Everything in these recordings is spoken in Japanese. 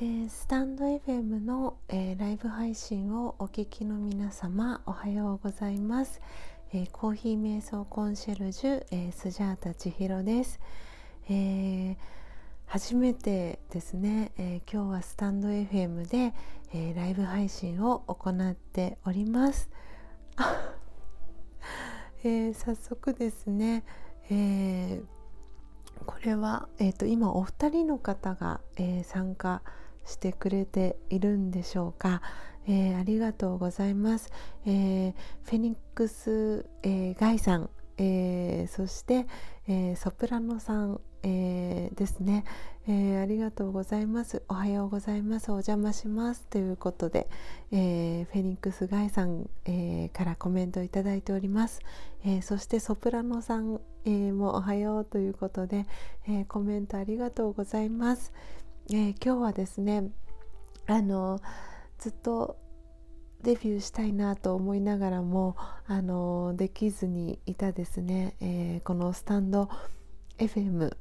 えー、スタンド FM の、えー、ライブ配信をお聞きの皆様おはようございます、えー、コーヒー瞑想コンシェルジュ、えスジャータ千尋です、え初めてですね、え今日はスタンド FM で、えライブ配信を行っております。え早速ですね、えこれは、えーと、今お二人の方が、え参加してしてくれているんでしょうか、えー、ありがとうございます、えー、フェニックス、えー、ガイさん、えそして、えソプラノさん、えですね、えありがとうございます。おはようございます。お邪魔します。ということで、えフェニックスガイさん、えからコメントいただいております、えそしてソプラノさん、えもおはようということで、えコメントありがとうございます、えー、今日はですねあのずっとデビューしたいなと思いながらもあのできずにいたですね、えー、このスタンド FM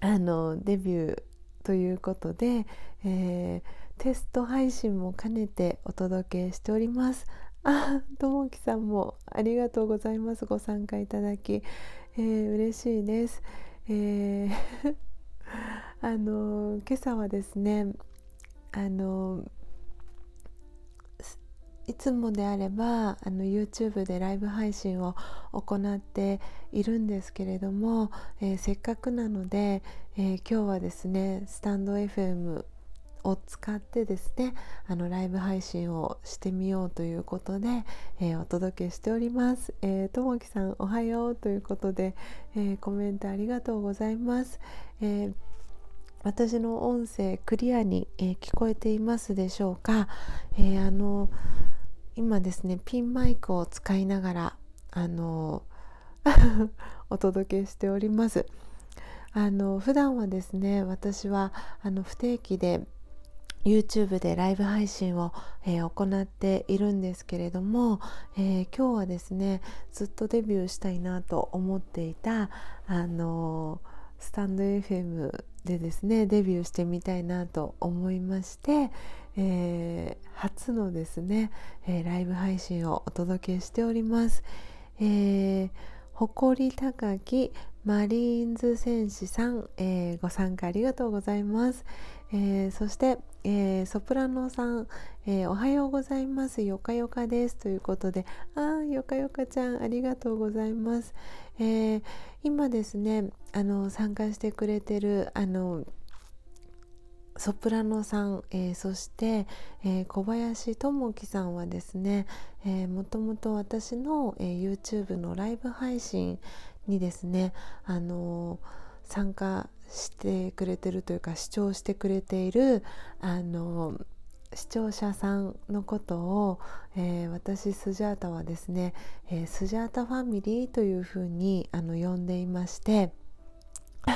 あのデビューということで、えー、テスト配信も兼ねてお届けしております。あ、ともきさんもありがとうございます。ご参加いただき、えー、嬉しいです。えーあの今朝はですねあのいつもであればあの YouTube でライブ配信を行っているんですけれども、えー、せっかくなので、えー、今日はですねスタンド FM を使ってですねあのライブ配信をしてみようということで、えー、お届けしております。え、ともきさんおはようということで、え、コメントありがとうございます。え私の音声クリアに、え聞こえていますでしょうか、えあの今ですねピンマイクを使いながらあの お届けしております。あの普段はですね私はあの不定期で YouTube でライブ配信を、えー、行っているんですけれども、えー、今日はですねずっとデビューしたいなと思っていたあのスタンド FM でですねデビューしてみたいなと思いまして、えー、初のですね、えライブ配信をお届けしております。えー誇り高きマリーンズ戦士さん、えー、ご参加ありがとうございます。えー、そして、えー、ソプラノさん、えおはようございます。よかよかです。ということで、あよかよかちゃん、ありがとうございます。え今ですね、あの参加してくれてるあのソプラノさん、えー、そして、えー、小林智樹さんはですね、えー、もともと私の、えー、YouTube のライブ配信にですね、あの参加してくれてるというか視聴してくれている、あの視聴者さんのことを、えー、私スジャータはですね、えー、スジャータファミリーというふうにあの呼んでいまして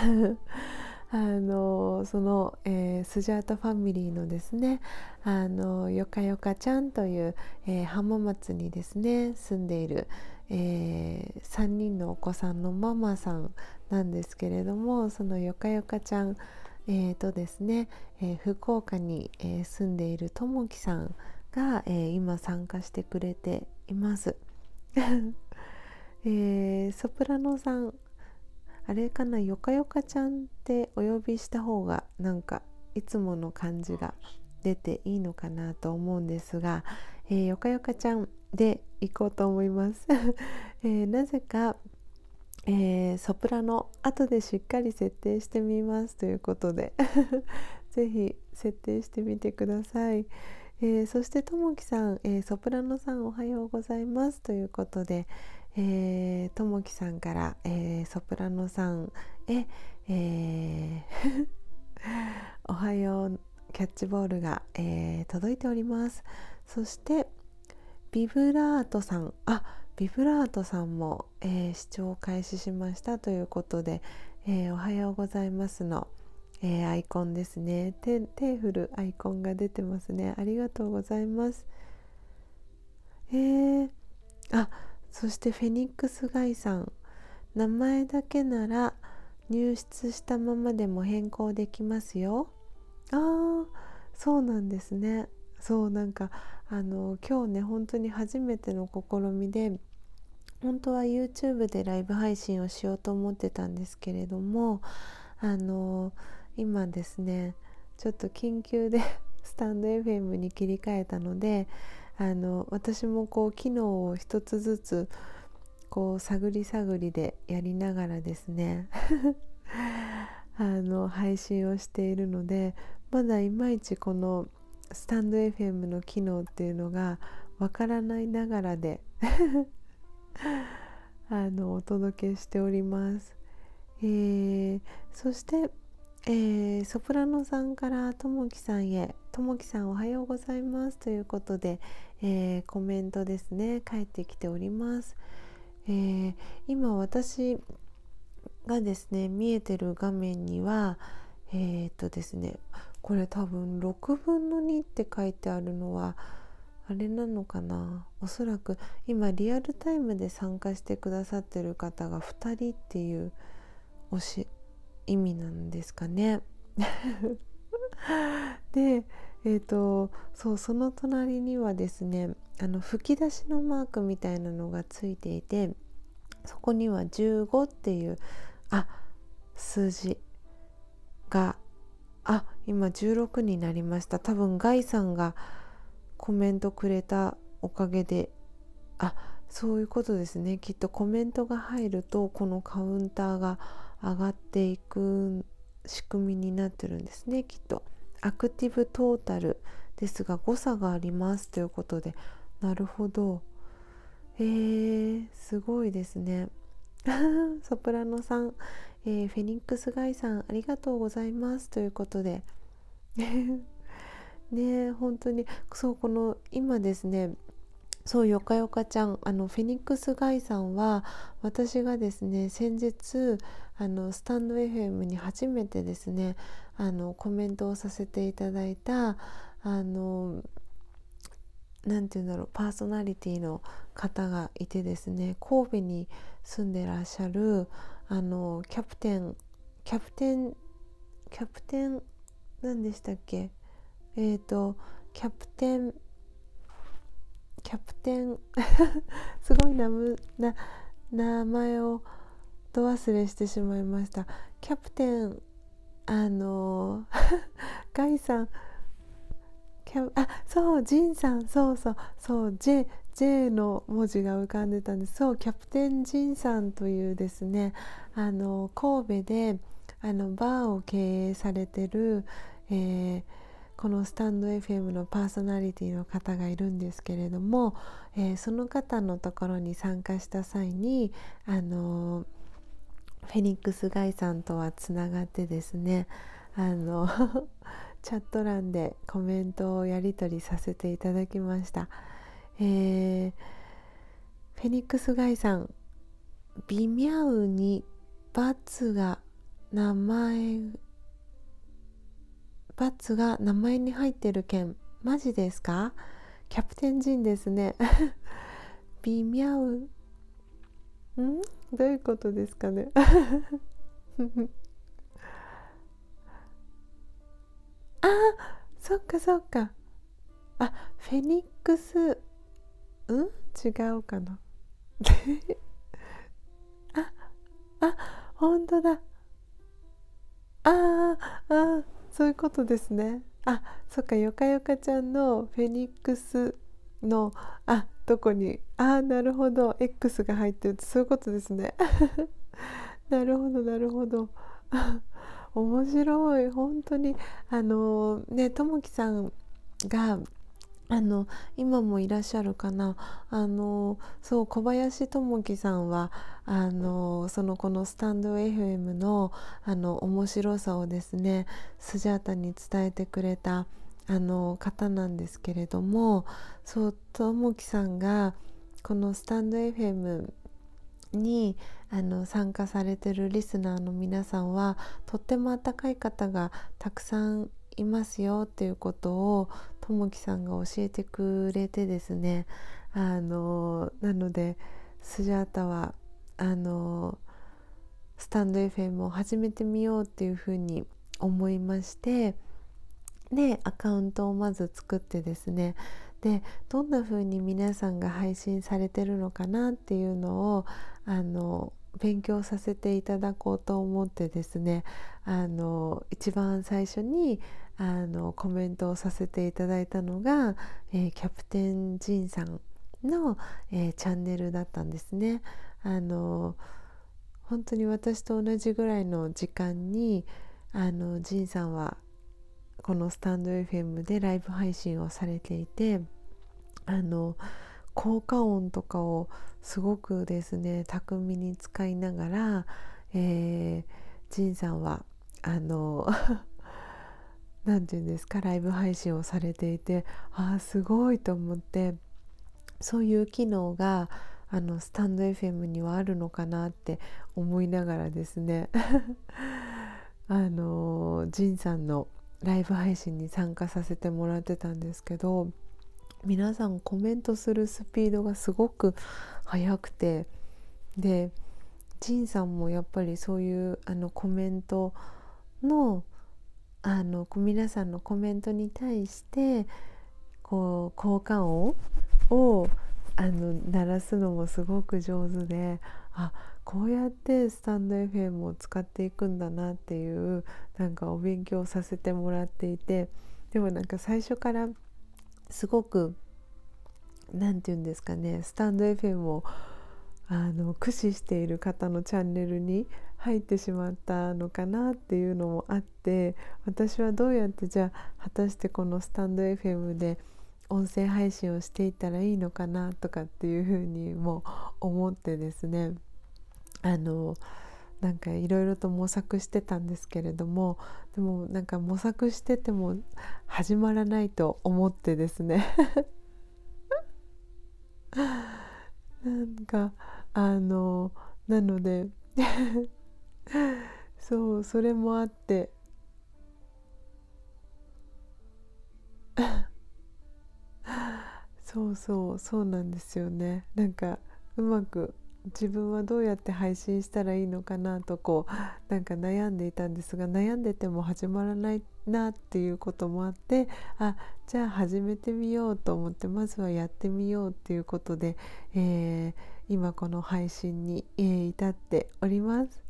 あのその、えー、スジャータファミリーのですねあのよかよかちゃんという、えー、浜松にですね住んでいる、えー、3人のお子さんのママさんなんですけれどもそのよかよかちゃん、えー、とですね、え福岡に、え住んでいるともきさんが、え今参加してくれています。えソプラノさんあれかなよかよかちゃんってお呼びした方がなんかいつもの感じが出ていいのかなと思うんですが、えー、よかよかちゃんで行こうと思います、えー、なぜか、えー、ソプラノ後でしっかり設定してみますということで 是非設定してみてください、えー、そしてともきさん、えー、ソプラノさんおはようございますということで、ともきさんから、ソプラノさんへ、おはようキャッチボールが、届いております。そしてビブラートさん。あビブラートさんも、えー、視聴開始しましたということで、えー、おはようございますの、えー、アイコンですね。手手振るアイコンが出てますね。ありがとうございます。えー、あそしてフェニックスガイさん。名前だけなら入室したままでも変更できますよ。あそうなんですね。そうなんかあの今日ね本当に初めての試みで本当は YouTube でライブ配信をしようと思ってたんですけれどもあの今ですねちょっと緊急で スタンド FM に切り替えたのであの私もこう機能を一つずつこう探り探りでやりながらですね あの配信をしているのでまだいまいちこのスタンド FM の機能っていうのがわからないながらで あのお届けしております。えー、そして、えー、ソプラノさんからともきさんへ「ともきさんおはようございます」ということで、えー、コメントですね返ってきております。えー、今私がですね見えてる画面にはえー、っとですねこれ多分6分の2って書いてあるのはあれなのかな？おそらく今リアルタイムで参加してくださってる方が2人っていうおし意味なんですかね。でえーと、そうその隣にはですねあの吹き出しのマークみたいなのがついていてそこには15っていうあ数字があ今16になりました多分ガイさんがコメントくれたおかげであそういうことですね。きっとコメントが入るとこのカウンターが上がっていく仕組みになってるんですね。きっと。アクティブトータルですが誤差がありますということで。なるほど。えー、すごいですね。ソプラノさん、えー、フェニックスガイさんありがとうございます。ということで。ね本当に。そうこの今ですねそうよかよかちゃんあのフェニックスガイさんは私がですね先日あのスタンド FM に初めてですねあのコメントをさせていただいたあの何て言うんだろうパーソナリティの方がいてですね神戸に住んでらっしゃるあのキャプテンキャプテンキャプテン何でしたっけ？えっ、ー、とキャプテンキャプテン すごいなな名前をど忘れしてしまいました。キャプテンあの ガイさん。キャあそうジンさん。そうそう。そう J, J の文字が浮かんでたんです。そうキャプテンジンさんというですねあの神戸であのバーを経営されてる、えーこのスタンド FM のパーソナリティの方がいるんですけれども、えー、その方のところに参加した際にあのフェニックスガイさんとはつながってですねあの チャット欄でコメントをやり取りさせていただきました、えー、フェニックスガイさん微妙にバツが名前バッツが名前に入ってる件マジですか？キャプテンジンですね。微妙。ん？どういうことですかね？あそっかそっか。あフェニックス。うん？違うかな。ああ本当だ。ああそういうことですね。あそっかよかよかちゃんのフェニックスのあどこに？あなるほど。X が入ってるそういうことですね。なるほどなるほど。面白い。本当にあのねともきさんがあの今もいらっしゃるかな。あのそう小林智樹さんはあのそのこのスタンド FM のあの面白さをですねスジャータに伝えてくれたあの方なんですけれどもそう智樹さんがこのスタンド FM にあの参加されてるリスナーの皆さんはとっても温かい方がたくさんいますよっていうことをともきさんが教えてくれてですね。あのなのでスジャータはあのスタンド FM を始めてみようっていうふうに思いましてねアカウントをまず作ってですね。でどんな風に皆さんが配信されてるのかなっていうのをあの勉強させていただこうと思ってですね。あの一番最初にあのコメントをさせていただいたのが、えー、キャプテンジンさんの、えー、チャンネルだったんですね。あの本当に私と同じぐらいの時間にあのジンさんはこのスタンド FM でライブ配信をされていてあの効果音とかをすごくですね巧みに使いながら、えー、ジンさんはあの何て言うんですかライブ配信をされていてああすごいと思ってそういう機能があのスタンド FM にはあるのかなって思いながらですね あのジンさんのライブ配信に参加させてもらってたんですけど皆さんコメントするスピードがすごく速くてでジンさんもやっぱりそういうあのコメントのあの皆さんのコメントに対してこう効果音をあの鳴らすのもすごく上手であこうやってスタンド FM を使っていくんだなっていうなんかお勉強させてもらっていてでもなんか最初からすごく何て言うんですかねスタンド FM をあの駆使している方のチャンネルに入ってしまったのかなっていうのもあって私はどうやってじゃあ果たしてこのスタンド FM で音声配信をしていったらいいのかなとかっていうふうにも思ってですねあのなんかいろいろと模索してたんですけれどもでもなんか模索してても始まらないと思ってですね。なんかあのなので そうそれもあって そうそうそうなんですよねなんかうまく自分はどうやって配信したらいいのかなとこうなんか悩んでいたんですが悩んでても始まらないなっていうこともあってあじゃあ始めてみようと思ってまずはやってみようっていうことで、えー、今この配信に、えー、至っております。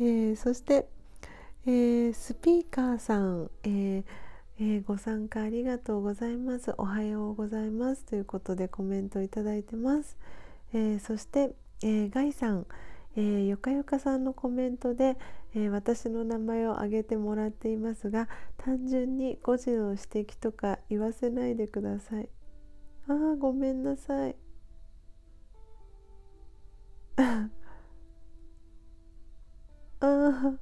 えー、そして、えスピーカーさん、ええご参加ありがとうございます。おはようございますということでコメントいただいてます。えそしてえ、ガイさん、えー、よかよかさんのコメントで、え、私の名前を挙げてもらっていますが単純に誤字の指摘とか言わせないでくださいあーごめんなさい あ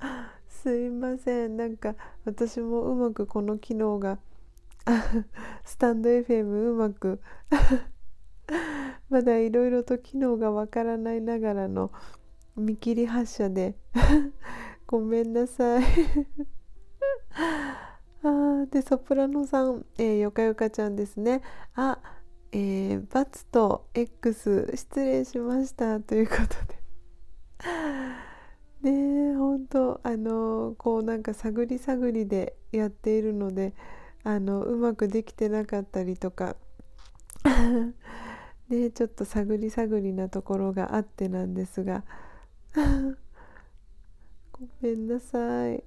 すいません。なんか私もうまくこの機能が スタンド FM うまく まだいろいろと機能がわからないながらの見切り発車でごめんなさい。あでソプラノさん、えー、よかよかちゃんですね。あえー、バツと X 失礼しましたということで。ね本当あの、こうなんか探り探りでやっているのであのうまくできてなかったりとか。ねちょっと探り探りなところがあってなんですが。ごめんなさい。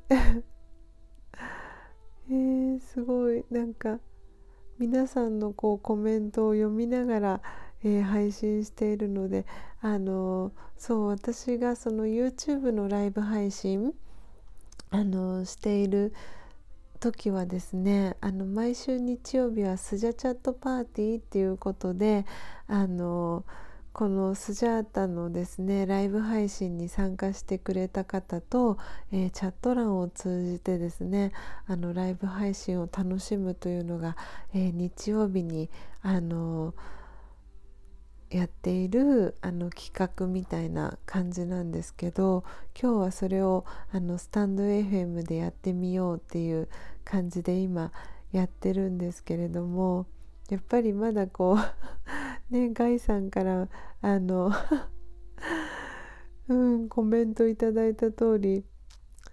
えー、すごいなんか皆さんのこうコメントを読みながら、えー、配信しているのであのそう私がその YouTube のライブ配信あのしている時はですねあの毎週日曜日はスジャチャットパーティーっていうことであのこのスジャータのですねライブ配信に参加してくれた方と、えー、チャット欄を通じてですねあのライブ配信を楽しむというのが、えー、日曜日にあのやっているあの企画みたいな感じなんですけど今日はそれをあのスタンド FM でやってみようっていう感じで今やってるんですけれどもやっぱりまだこう ねガイさんからあの うんコメントいただいた通り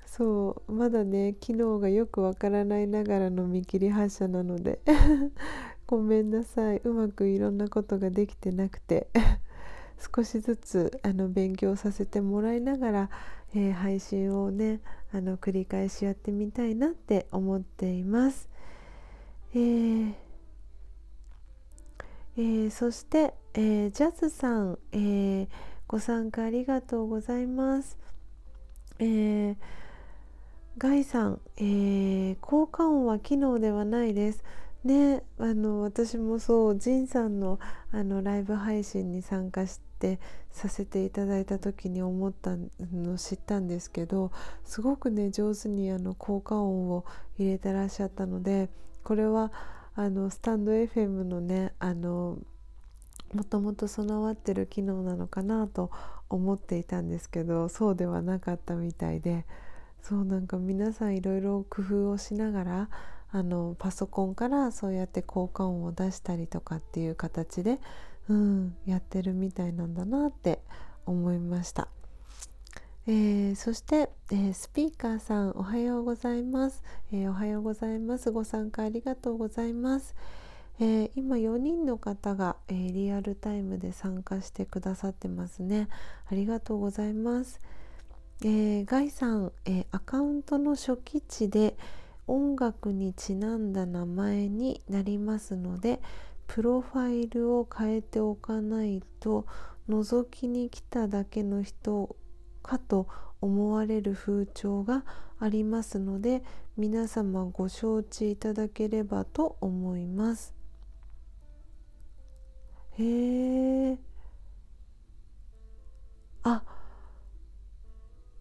そうまだね機能がよくわからないながらの見切り発車なので ごめんなさいうまくいろんなことができてなくて少しずつあの勉強させてもらいながら、えー、配信をねあの繰り返しやってみたいなって思っています。えーえー、そして、えー、ジャズさん、えー、ご参加ありがとうございます。え、ガイさん、え、効果音は機能ではないです。ね、あの私もそうジンさんのあのライブ配信に参加してさせていただいた時に思ったの知ったんですけどすごくね上手にあの効果音を入れてらっしゃったのでこれはあのスタンド FM のねあのもともと備わってる機能なのかなと思っていたんですけどそうではなかったみたいでそうなんか皆さんいろいろ工夫をしながらあのパソコンからそうやって効果音を出したりとかっていう形で、うん、やってるみたいなんだなって思いました。えー、そして、えー、スピーカーさんおはようございます、えー、おはようございます。ご参加ありがとうございます、え今4人の方が、えリアルタイムで参加してくださってますね。ありがとうございます、えガイさん、えアカウントの初期値で、音楽にちなんだ名前になりますのでプロファイルを変えておかないと覗きに来ただけの人かと思われる風潮がありますので皆様ご承知いただければと思います。へえあ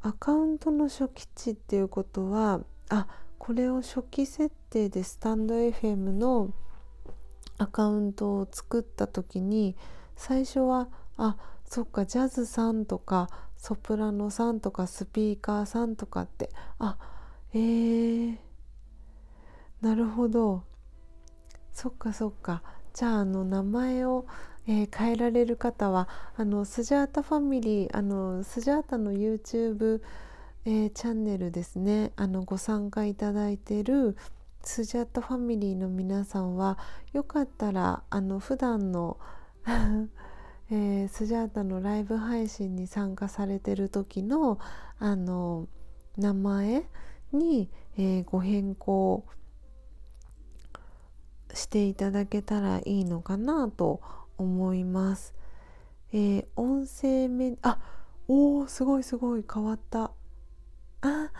アカウントの初期値っていうことはあこれを初期設定でスタンド FM のアカウントを作った時に最初はあそっかジャズさんとかソプラノさんとかスピーカーさんとかってあえー、なるほど。そっかそっか。じゃああの名前を、えー、変えられる方はあのスジャータファミリーあのスジャータの YouTube えー、チャンネルですね。あのご参加いただいてるスジャットファミリーの皆さんはよかったらあの普段の えー、スジャータのライブ配信に参加されてる時のあの名前に、えー、ご変更していただけたらいいのかなと思います。えー、音声メあおーすごいすごい変わった。あ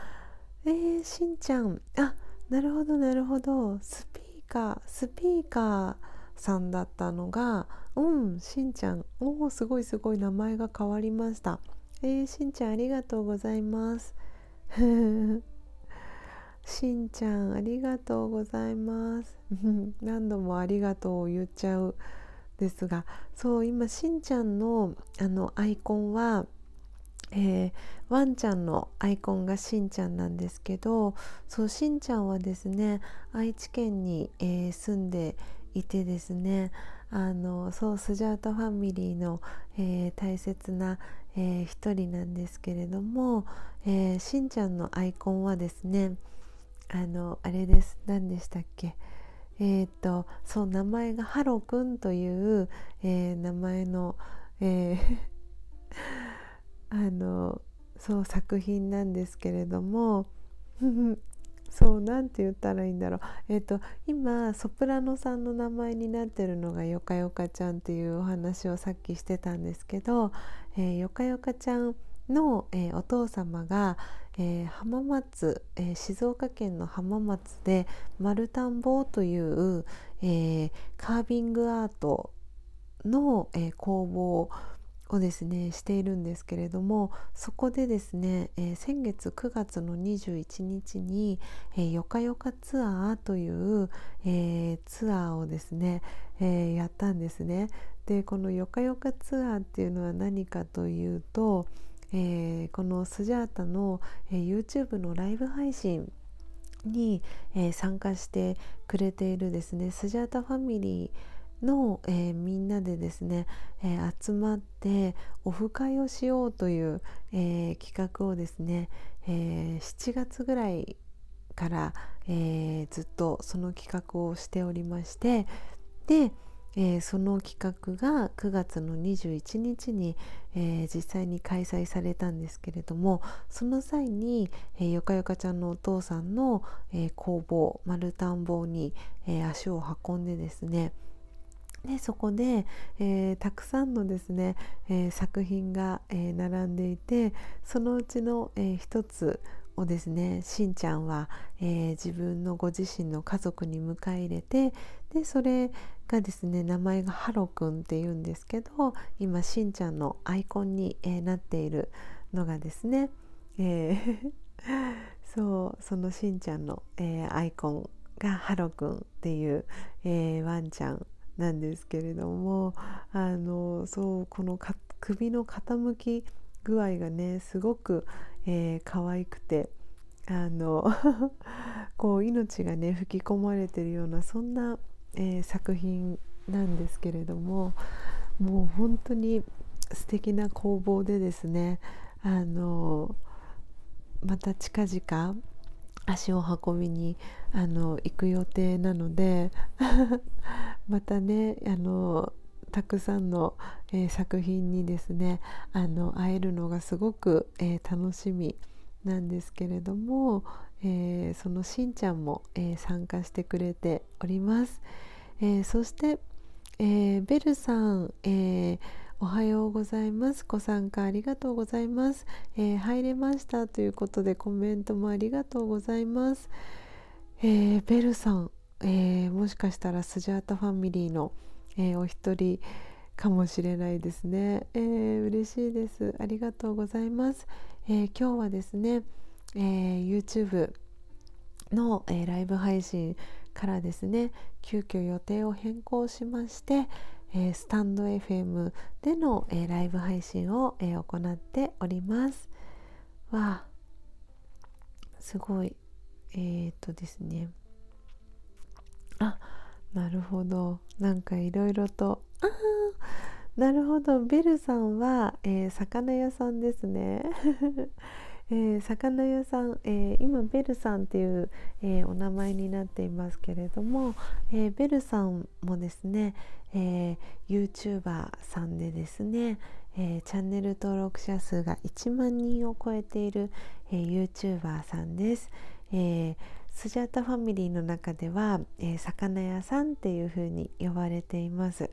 えー、しんちゃんあなるほどなるほどスピーカースピーカーさんだったのがうんしんちゃん。おおすごいすごい名前が変わりました。えー、しんちゃんありがとうございます。しんちゃんありがとうございます。何度もありがとうを言っちゃうですが。そう今しんちゃんのあのアイコンはえー、ワンちゃんのアイコンがしんちゃんなんですけどそうしんちゃんはですね愛知県に、えー、住んでいてですねあのそうスジャータファミリーの、えー、大切な、えー、一人なんですけれども、えー、しんちゃんのアイコンはですねあのあれです。何でしたっけ？えっ、とそう名前がハロくんという、え名前の、えー あのそう作品なんですけれどもそうなんて言ったらいいんだろう。えっ、ー、と今ソプラノさんの名前になってるのがよかよかちゃんっていうお話をさっきしてたんですけど、えー、よかよかちゃんの、えー、お父様が、えー、浜松、えー、静岡県の浜松で丸田んぼという、えカービングアートの、え工房をですねしているんですけれどもそこでですね、えー、先月9月の21日に、えー、よかよかツアーという、えー、ツアーをですね、えやったんですね。でこのよかよかツアーっていうのは何かというと、えこのスジャータの、え YouTube のライブ配信に、え参加してくれているですねスジャータファミリーの、えー、みんなでですね、えー、集まってオフ会をしようという、え企画をですね、え7月ぐらいから、えずっとその企画をしておりましてで、え、その企画が9月の21日に、え、実際に開催されたんですけれどもその際に、えー、よかよかちゃんのお父さんの、え工房丸田んぼに、え足を運んでですねでそこで、えー、たくさんのですね、えー、作品が、えー、並んでいてそのうちの、え一つをですねしんちゃんは、え自分のご自身の家族に迎え入れてでそれがですね名前がハロくんっていうんですけど今しんちゃんのアイコンに、え、なっているのがですね、え そうそのしんちゃんの、え、アイコンがハロくんっていう、え、ワンちゃんなんですけれどもあのそうこの首の傾き具合がねすごく、えー、可愛くてあの こう命がね吹き込まれてるようなそんなえー、作品なんですけれどももう本当に素敵な工房でですねあのまた近々足を運びにあの行く予定なので またねあのたくさんの、えー、作品にですねあの会えるのがすごく、えー、楽しみなんですけれども、えー、そのしんちゃんも、え、参加してくれております、え、そして、えベルさん、えおはようございますご参加ありがとうございます、え入れましたということでコメントもありがとうございます、えベルさん、えもしかしたらスジャータファミリーの、えお一人かもしれないですね、えー、嬉しいです。ありがとうございます、え今日はですねえ、YouTube の、え、ライブ配信からですね急遽予定を変更しまして、えー、スタンド FM での、えー、ライブ配信を、えー、行っております。わあすごいえー、っとですね。あなるほど。なんかいろいろと。あなるほど。ベルさんは、えー、魚屋さんですね。えー、魚屋さん、えー、今ベルさんっていう、えー、お名前になっていますけれども、えベルさんもですね、え YouTuber さんでですね、えチャンネル登録者数が1万人を超えている、え YouTuber さんです。えスジャタファミリーの中では、え魚屋さんっていう風に呼ばれています。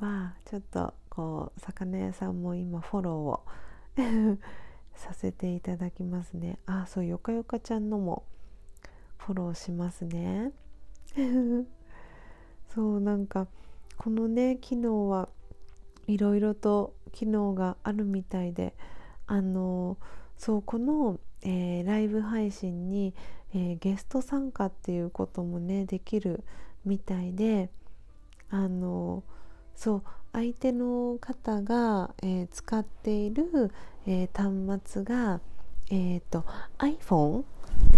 わあちょっとこう魚屋さんも今フォローをさせていただきますね。あそうよかよかちゃんのもフォローしますね。そうなんかこのね機能はいろいろと機能があるみたいであのそうこの、えー、ライブ配信に、えー、ゲスト参加っていうこともねできるみたいであのそう相手の方が、えー、使っている、えー、端末が、えーと、iPhone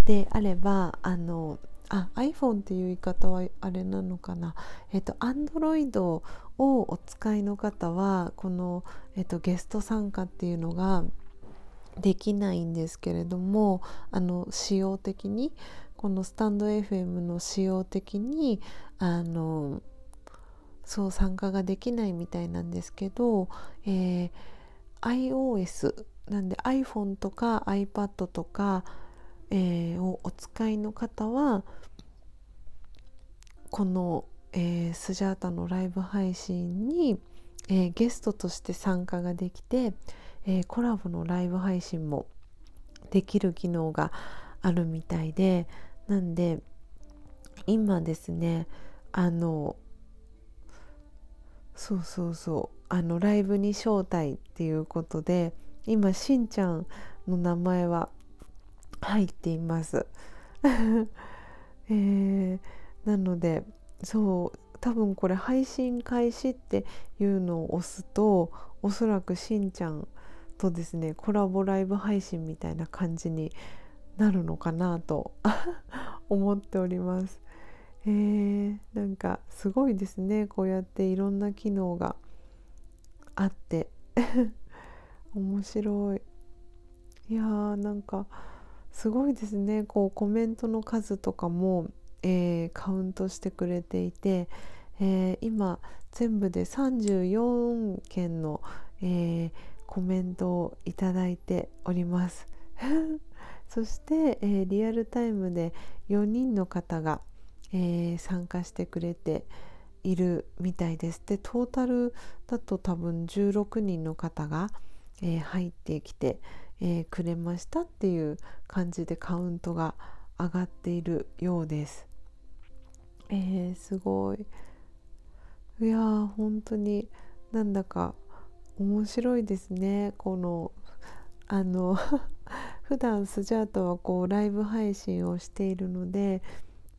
であればあのあ iPhone っていう言い方はあれなのかな、え、ー、と Android をお使いの方はこの、えーと、ゲスト参加っていうのができないんですけれどもあの仕様的にこのスタンド FM の仕様的にあのそう参加ができないみたいなんですけど、えー、iOS なんで iPhone とか iPad とか、えー、をお使いの方はこの、えー、スジャータのライブ配信に、えー、ゲストとして参加ができて、え、コラボのライブ配信もできる機能があるみたいでなんで今ですねあのそうそうそうあのライブに招待っていうことで今しんちゃんの名前は入っています。えー、なのでそう多分これ配信開始っていうのを押すとおそらくしんちゃんとですねコラボライブ配信みたいな感じになるのかなと 思っております。えー、なんかすごいですね。こうやっていろんな機能があって。面白い。いやーなんかすごいですね。こうコメントの数とかも、えー、カウントしてくれていて、えー、今全部で34件の、えー、コメントをいただいております。そして、え、リアルタイムで4人の方が、えー、参加してくれているみたいです。でトータルだと多分16人の方が、えー、入ってきて、えくれましたっていう感じでカウントが上がっているようです。え、すごい。いやー本当になんだか面白いですね。このあの 普段スジャータはこうライブ配信をしているので、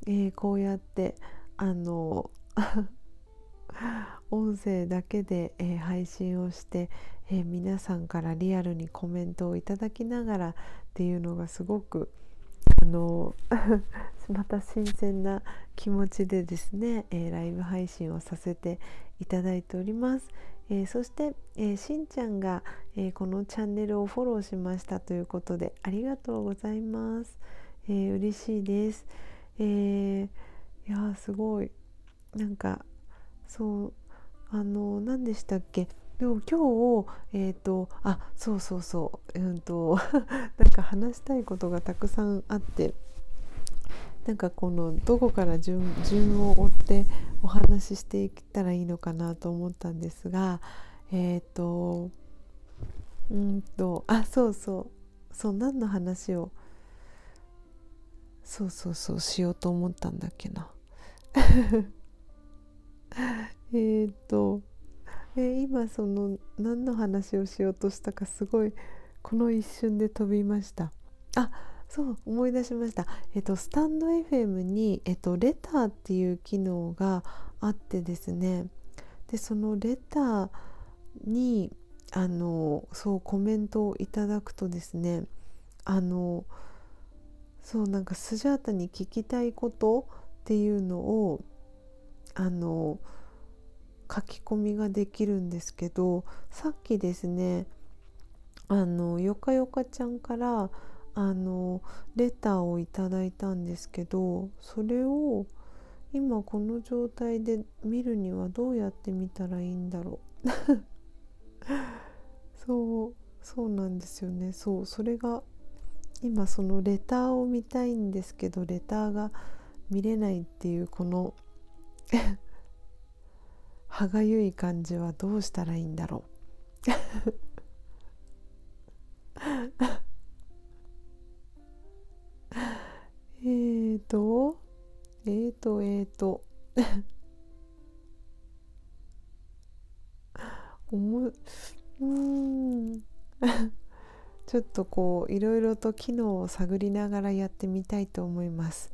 えー、こうやってあの 音声だけで、えー、配信をして、えー、皆さんからリアルにコメントをいただきながらっていうのがすごくあの また新鮮な気持ちでですね、えー、ライブ配信をさせていただいております。えー、そして、えー、しんちゃんが、え、このチャンネルをフォローしましたということでありがとうございます。えー、嬉しいです。えー、いやすごい。なんかそうあの何でしたっけ？でも今日えっ、ー、とあそうそうそう。うんと なんか話したいことがたくさんあって。なんかこのどこから順順を追ってお話ししていったらいいのかなと思ったんですがえっ、ー、とうんとあそうそう。そう何の話をそうそうそうしようと思ったんだっけな。えっとえ今その何の話をしようとしたかすごいこの一瞬で飛びました。あそう思い出しました、えっと、スタンド FM に、えっと、レターっていう機能があってですね。でそのレターにあのそうコメントをいただくとですねあのそうなんかスジャータに聞きたいことっていうのをあの書き込みができるんですけどさっきですねあのよかよかちゃんからあのレターをいただいたんですけどそれを今この状態で見るにはどうやって見たらいいんだろう。そうそうなんですよね。そうそれが今そのレターを見たいんですけどレターが見れないっていうこの 歯がゆい感じはどうしたらいいんだろう えーと、えーと、えーと。おもうんちょっとこういろいろと機能を探りながらやってみたいと思います。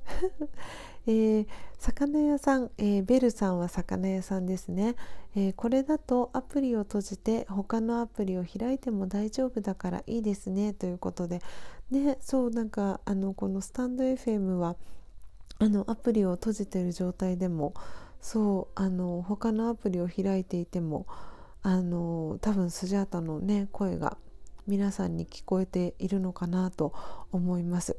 えー、魚屋さん、えー、ベルさんは魚屋さんですね、えー、これだとアプリを閉じて他のアプリを開いても大丈夫だからいいですねということでねそうなんかあのこのスタンド FM はあのアプリを閉じてる状態でもそうあの他のアプリを開いていてもあの多分スジャータのね声が皆さんに聞こえているのかなと思います。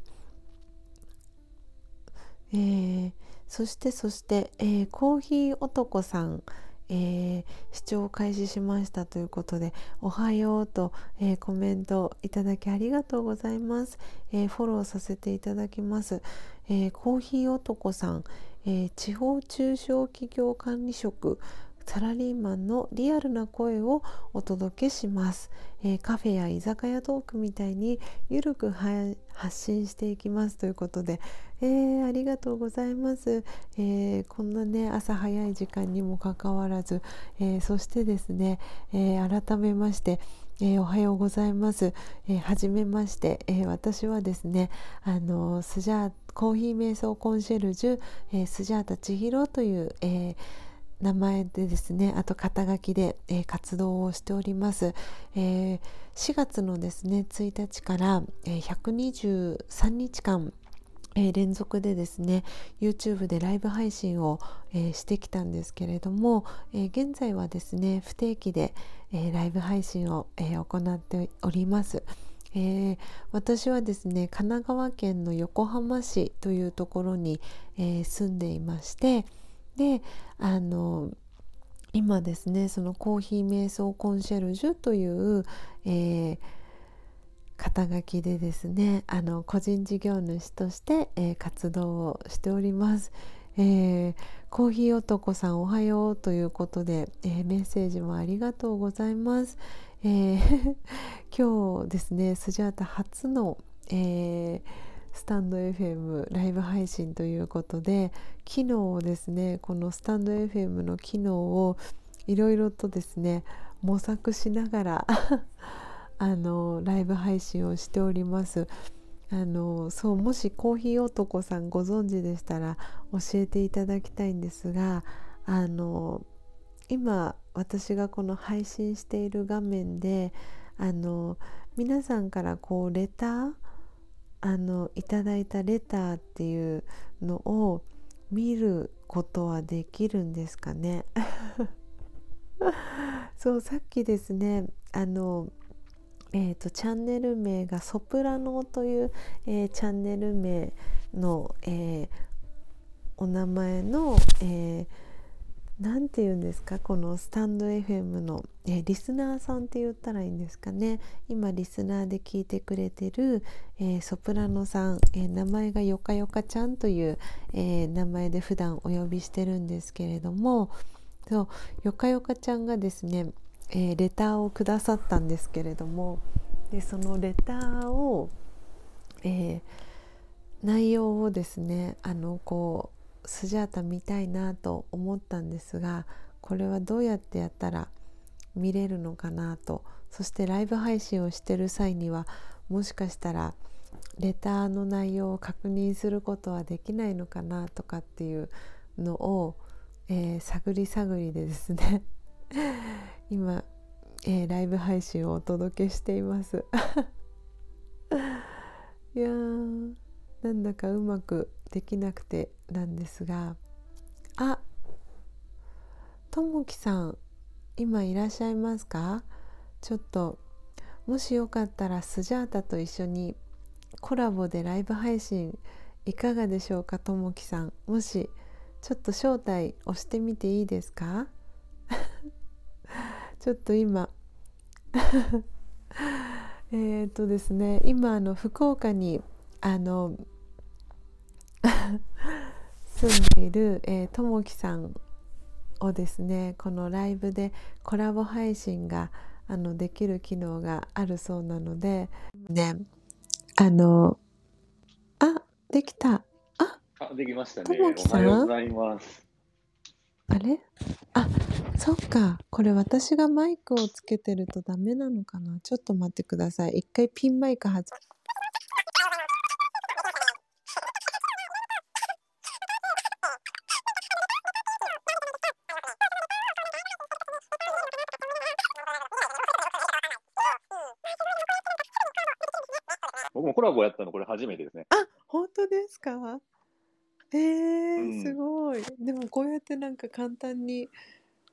えー、そしてそして、えー、コーヒー男さん、えー、視聴開始しましたということで「おはようと」えー、コメントいただきありがとうございます、えー、フォローさせていただきます、えコーヒー男さん、え地方中小企業管理職サラリーマンのリアルな声をお届けします、えー、カフェや居酒屋トークみたいにゆるく発信していきますということで、えー、ありがとうございます、えー、こんなね朝早い時間にもかかわらず、えそしてですね、え改めましてえー、おはようございます。えー、はじめまして、えー、私はですね、あのスジャーコーヒー瞑想コンシェルジュ、えスジャータ千尋という、え名前でですねあと肩書きで、えー、活動をしております、えー、4月のですね1日から、えー、123日間えー、連続でですね YouTube でライブ配信を、えー、してきたんですけれども、えー、現在はですね不定期で、えライブ配信を、え行っております。えー、私はですね神奈川県の横浜市というところに、えー、住んでいましてであの今ですねそのコーヒー瞑想コンシェルジュという、えー、肩書きでですねあの個人事業主として、えー、活動をしております。えー、コーヒー男さんおはようということで、えー、メッセージもありがとうございます。えー、今日ですねスジャータ初の、えー、スタンド FM ライブ配信ということで機能をですねこのスタンド FM の機能をいろいろとですね模索しながら あのライブ配信をしております。あのそうもしコーヒー男さんご存知でしたら教えていただきたいんですがあの今私がこの配信している画面であの皆さんからこうレターあのいただいたレターっていうのを見ることはできるんですかね？そうさっきですねあのえーと、チャンネル名がソプラノという、えー、チャンネル名の、えー、お名前の、えー、何て言うんですか？このスタンド FM の、え、リスナーさんって言ったらいいんですかね？今リスナーで聞いてくれてる、えー、ソプラノさん、えー、名前がよかよかちゃんという、え、名前で普段お呼びしてるんですけれどもそうよかよかちゃんがですねえ、レターをくださったんですけれどもでそのレターを、え、内容をですねあのこうスジャータ見たいなと思ったんですがこれはどうやってやったら見れるのかなと。そしてライブ配信をしてる際にはもしかしたらレターの内容を確認することはできないのかなとかっていうのを、えー、探り探りでですね 今、えー、ライブ配信をお届けしています。いやーなんだかうまくできなくてなんですがあともきさん今いらっしゃいますか？ちょっともしよかったらスジャータと一緒にコラボでライブ配信いかがでしょうか？ともきさんもしちょっと招待押してみていいですか？ちょっと今。えっとですね今あの福岡にあの住んでいる、えー、ともきさんをですねこのライブでコラボ配信があのできる機能があるそうなのでねあのあできた。ああできましたね。おはようございます。あれ？あ、そっか。これ私がマイクをつけてるとダメなのかな。ちょっと待ってください。一回ピンマイク外コラボやったのこれ初めてですね。あ、本当ですか？えー、すごい。でもこうやってなんか簡単に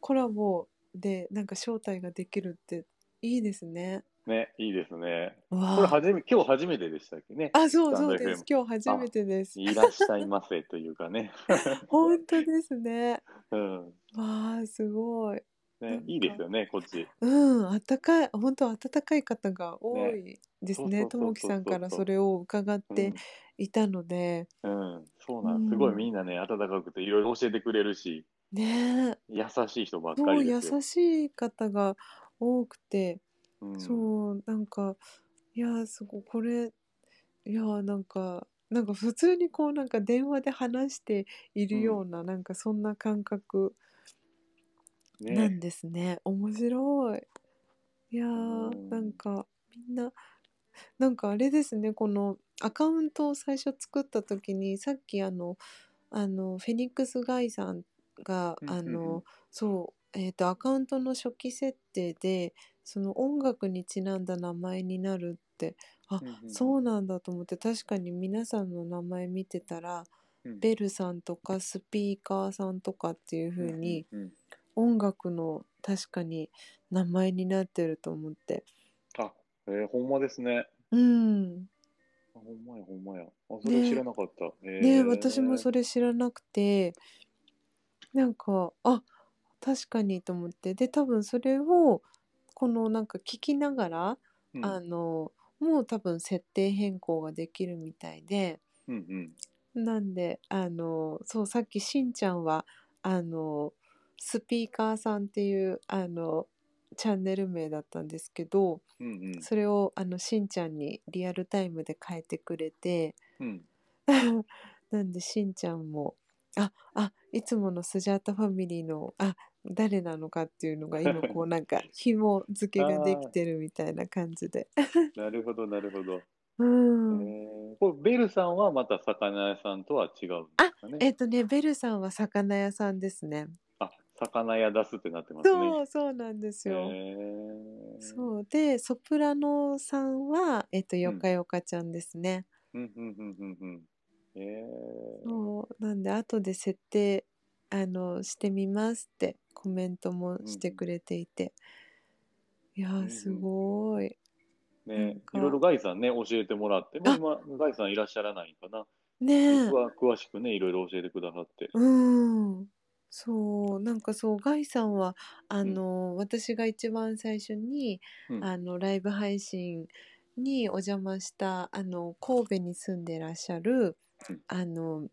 コラボでなんか招待ができるっていいですね。ね、いいですね。これ初め今日初めてでしたっけね？あ、そうそうです。今日初めてです。いらっしゃいませというかね。本当ですね。うん。わあ、すごい。ね、いいですよね、こっち。うん、あったかい、本当温かい方が多いですね。ともきさんからそれを伺っていたので。うん、うん、そうなん、すごいみんなね、温かくていろいろ教えてくれるし。ね優しい人ばっかり。優しい方が多くて、うん、そうなんかいやすごいこれいやなんかなんか普通にこうなんか電話で話しているような、うん、なんかそんな感覚なんですね。面白い。いやー、なん。かみんな、なんかあれですね、このアカウントを最初作った時に、さっきあの、あの、フェニックスガイさんが、あの、そう、えっと、アカウントの初期設定で、その音楽にちなんだ名前になるってあ、そうなんだと思って確かに皆さんの名前見てたら、うん。ベルさんとかスピーカーさんとかっていう風にうんうんうん音楽の確かに名前になってると思ってあ、えー、ほんまですね。うんあほんまや、ほんまや。あ、それ知らなかった。えねー私もそれ知らなくてなんかあ確かにと思ってで多分それをこのなんか聞きながら、うんあのもう多分設定変更ができるみたいでうんうん。なんであのそうさっきしんちゃんはあのスピーカーさんっていうあのチャンネル名だったんですけどうんうん。それをあのしんちゃんにリアルタイムで変えてくれてうん。なんでしんちゃんもああいつものスジャータファミリーのあ誰なのかっていうのが今こう なんか紐付けができてるみたいな感じで。なるほど、なるほど。うんえー、これベルさんはまた魚屋さんとは違うんですかね？えっとねベルさんは魚屋さんですね。あ、魚屋出すってなってますね。そうそうなんですよ。えー、そうでソプラノさんはえっとよかよかちゃんですね。うんうんうんうんうん。えー、そうなんで後で設定あのしてみますってコメントもしてくれていて、いやうんうんーすごい。ね、かいろいろガイさんね、教えてもらって、まあ、今、ガイさんいらっしゃらないかな。ねえ。詳詳しくね、いろいろ教えてくださって。うん。そうなんかそうガイさんはあの、私が一番最初に、うん。あのライブ配信にお邪魔したあの神戸に住んでらっしゃる、うん。あの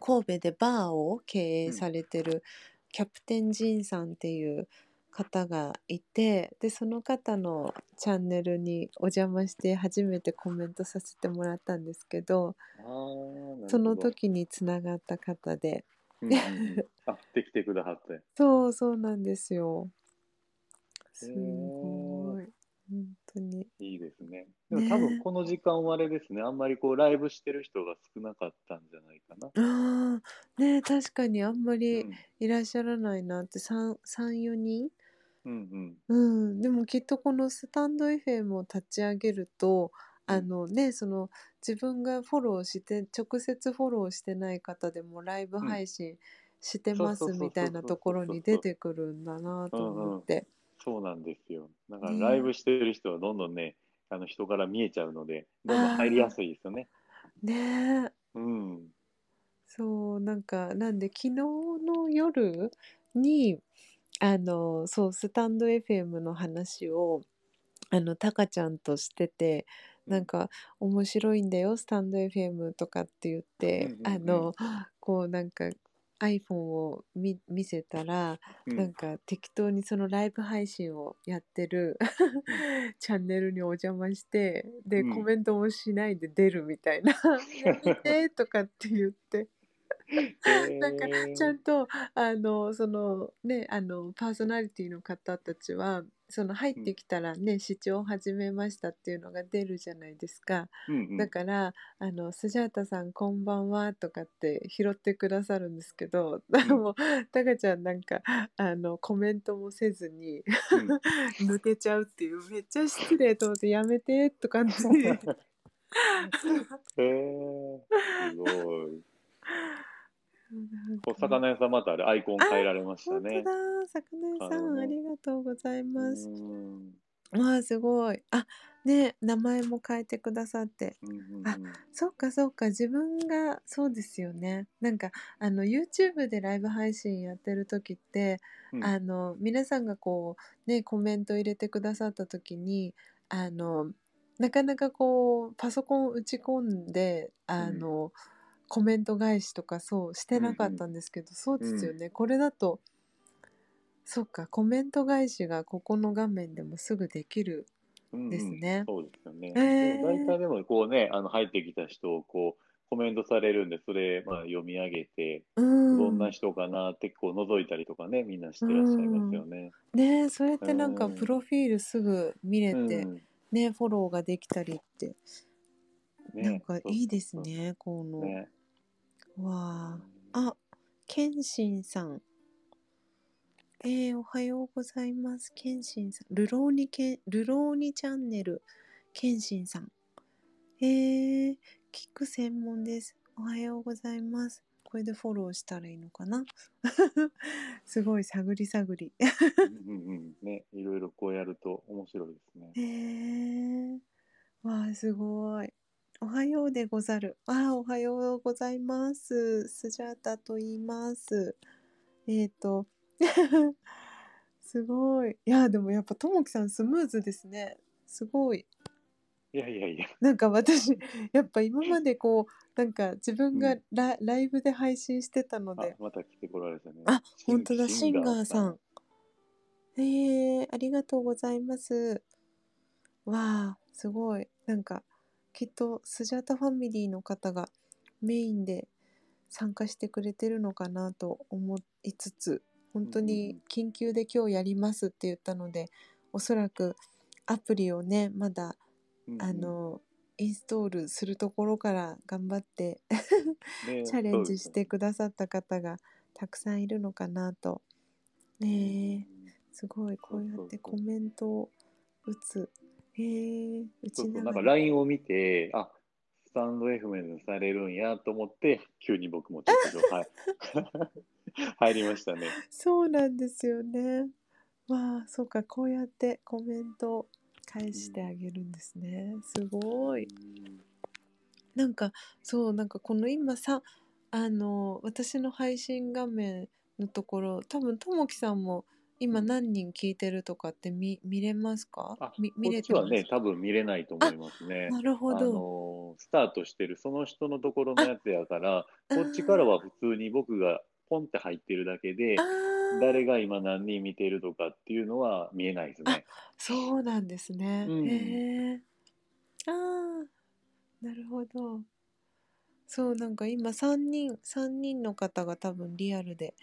神戸でバーを経営されてる、キャプテンジンさんっていう方がいてでその方のチャンネルにお邪魔して初めてコメントさせてもらったんですけどあーなるほど。その時につながった方でうんうんうんあ、できてくださって。そうそうなんですよ。すへごい。本当に。いいですね。でも多分この時間はあれですね、あんまりこうライブしてる人が少なかったんじゃないかな。ああ、ね確かにあんまうりんいらっしゃらないなって、3、3、4人？うんうんうん。でもきっとこのスタンド FM を立ち上げると、あのね、その自分がフォローして、直接フォローしてない方でもライブ配信してますそうそうそうそうみたいなところに出てくるんだなと思って。そうなんですよ。だからねライブしてる人はどんどんね、あの人から見えちゃうので、どんどん入りやすいですよね。ねえ。うん。そうなんかなんで昨日の夜にあのそうスタンド FM の話をあのタカちゃんとしててなんか面白いんだよスタンド FM とかって言って、あのこうなんか iPhone を見見せたら、うん。なんか適当にそのライブ配信をやってる チャンネルにお邪魔してで、うん。コメントもしないで出るみたいな「見 て」とかって言ってなんかちゃんとあのそのねあのパーソナリティの方たちはその入ってきたらね、視聴始めましたっていうのが出るじゃないですか。うんうん。だから「あのスジャータさんこんばんは」とかって拾ってくださるんですけど、もうタカちゃんなんかあのコメントもせずにうん。抜けちゃうっていうめっちゃ失礼と思って「やめて」とかって。へー。すごい。お魚屋さんまたあれアイコン変えられました本当ね。だ。魚屋さんありがとうございます。うん。わあすごい。あね名前も変えてくださって。うんうんうん。あそっかそっか。自分がそうですよね。なんかあの YouTube でライブ配信やってる時って、うん。あの皆さんがこうねコメント入れてくださった時にあのなかなかこうパソコン打ち込んであの、コメント返しとかそうしてなかったんですけど、そうですよね、これだとそっかコメント返しがここの画面でもすぐできるうんうん。ですね。そうですよね。えー。大体でもこうね、あの入ってきた人をこうコメントされるんで、それまあ読み上げて、うん。どんな人かなってこう覗いたりとかね、みんなしてらっしゃいますよね。ねえそうやってなんかうん。プロフィールすぐ見れて、うん。ねフォローができたりって、ねなんかいいですねこの、ね。わああ謙信さんえー、おはようございます。ケンシンさん。ルローニケン、ルローニチャンネル、ケンシンさん。えー、キック専門です。おはようございます。これでフォローしたらいいのかな？すごい探り探り。うんうんうん。ね、いろいろこうやると面白いですね。えー、わあ、すごい。おはようでござる。ああ、おはようございます。スジャータと言います。えっ、ー、と、すごい。いや、でもやっぱともきさんスムーズですね。すごい。いやいやいや。なんか私、やっぱ今までこう、なんか自分がラ,、ライブで配信してたので。あ、また来てこられたね。あ、本当だ、シンガーさん。えー、ありがとうございます。わあ、すごい。なんか、きっとスジャータファミリーの方がメインで参加してくれてるのかなと思いつつ、本当に緊急で今日やりますって言ったので、おそらくアプリをね、まだ、うんうんあの、インストールするところから頑張ってね チャレンジしてくださった方がたくさんいるのかなと。ねえ、すごい、こうやってコメントを打つ。へえ、うそう、なんか。LINE を見て、あ、スタンド FM されるんやと思って、急に僕もちょっと、はい、入りましたね。そうなんですよね。わあ、そうか、こうやってコメントを返してあげるんですね。すごい。なんか、そう、なんかこの今さ、あの、私の配信画面のところ、多分ともきさんも今何人聞いてるとかって見見れますか？あ、み見これてます？っちはね、多分見れないと思いますね。なるほあど。の、スタートしてるその人のところのやつやから、こっちからは普通に僕がポンって入ってるだけで誰が今何人見てるとかっていうのは見えないですね。そうなんですね。うんへえ。ああ、なるほど。そう、なんか今3人、三人の方が多分リアルで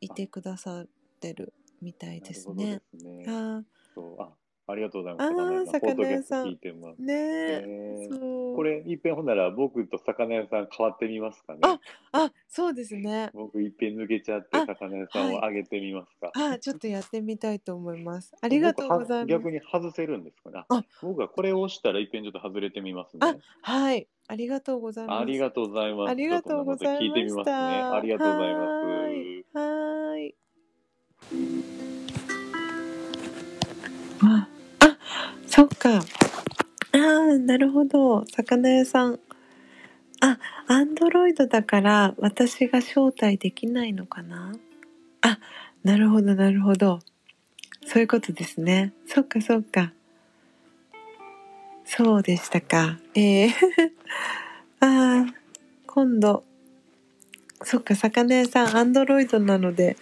いてくださってるみたいですねで。すね。あそう、あ、ありがとうございあます。ー魚屋さん。ねえ。えー。これ、いっぺんほんなら僕と魚屋さん変わってみますかね。ああ、そうですね。僕いっぺん抜けちゃってあ魚屋さんを上げてみますか。あ、ちょっとやってみたいと思います。ありがとうございます。逆に外せるんですかね。あ僕はこれを押したらいっぺんちょっと外れてみますあね。はい。ありがとうございます。ありがとうございます。ありがとうございまちょっと聞いてみますね。ありがとうございます。あ、あ、そっか。ああ、なるほど。魚屋さん。あ、アンドロイドだから私が招待できないのかな？あ、なるほど、なるほど。そういうことですね。そっか、そっか。そうでしたか。ええ ああ、今度。そっか、魚屋さん、アンドロイドなので、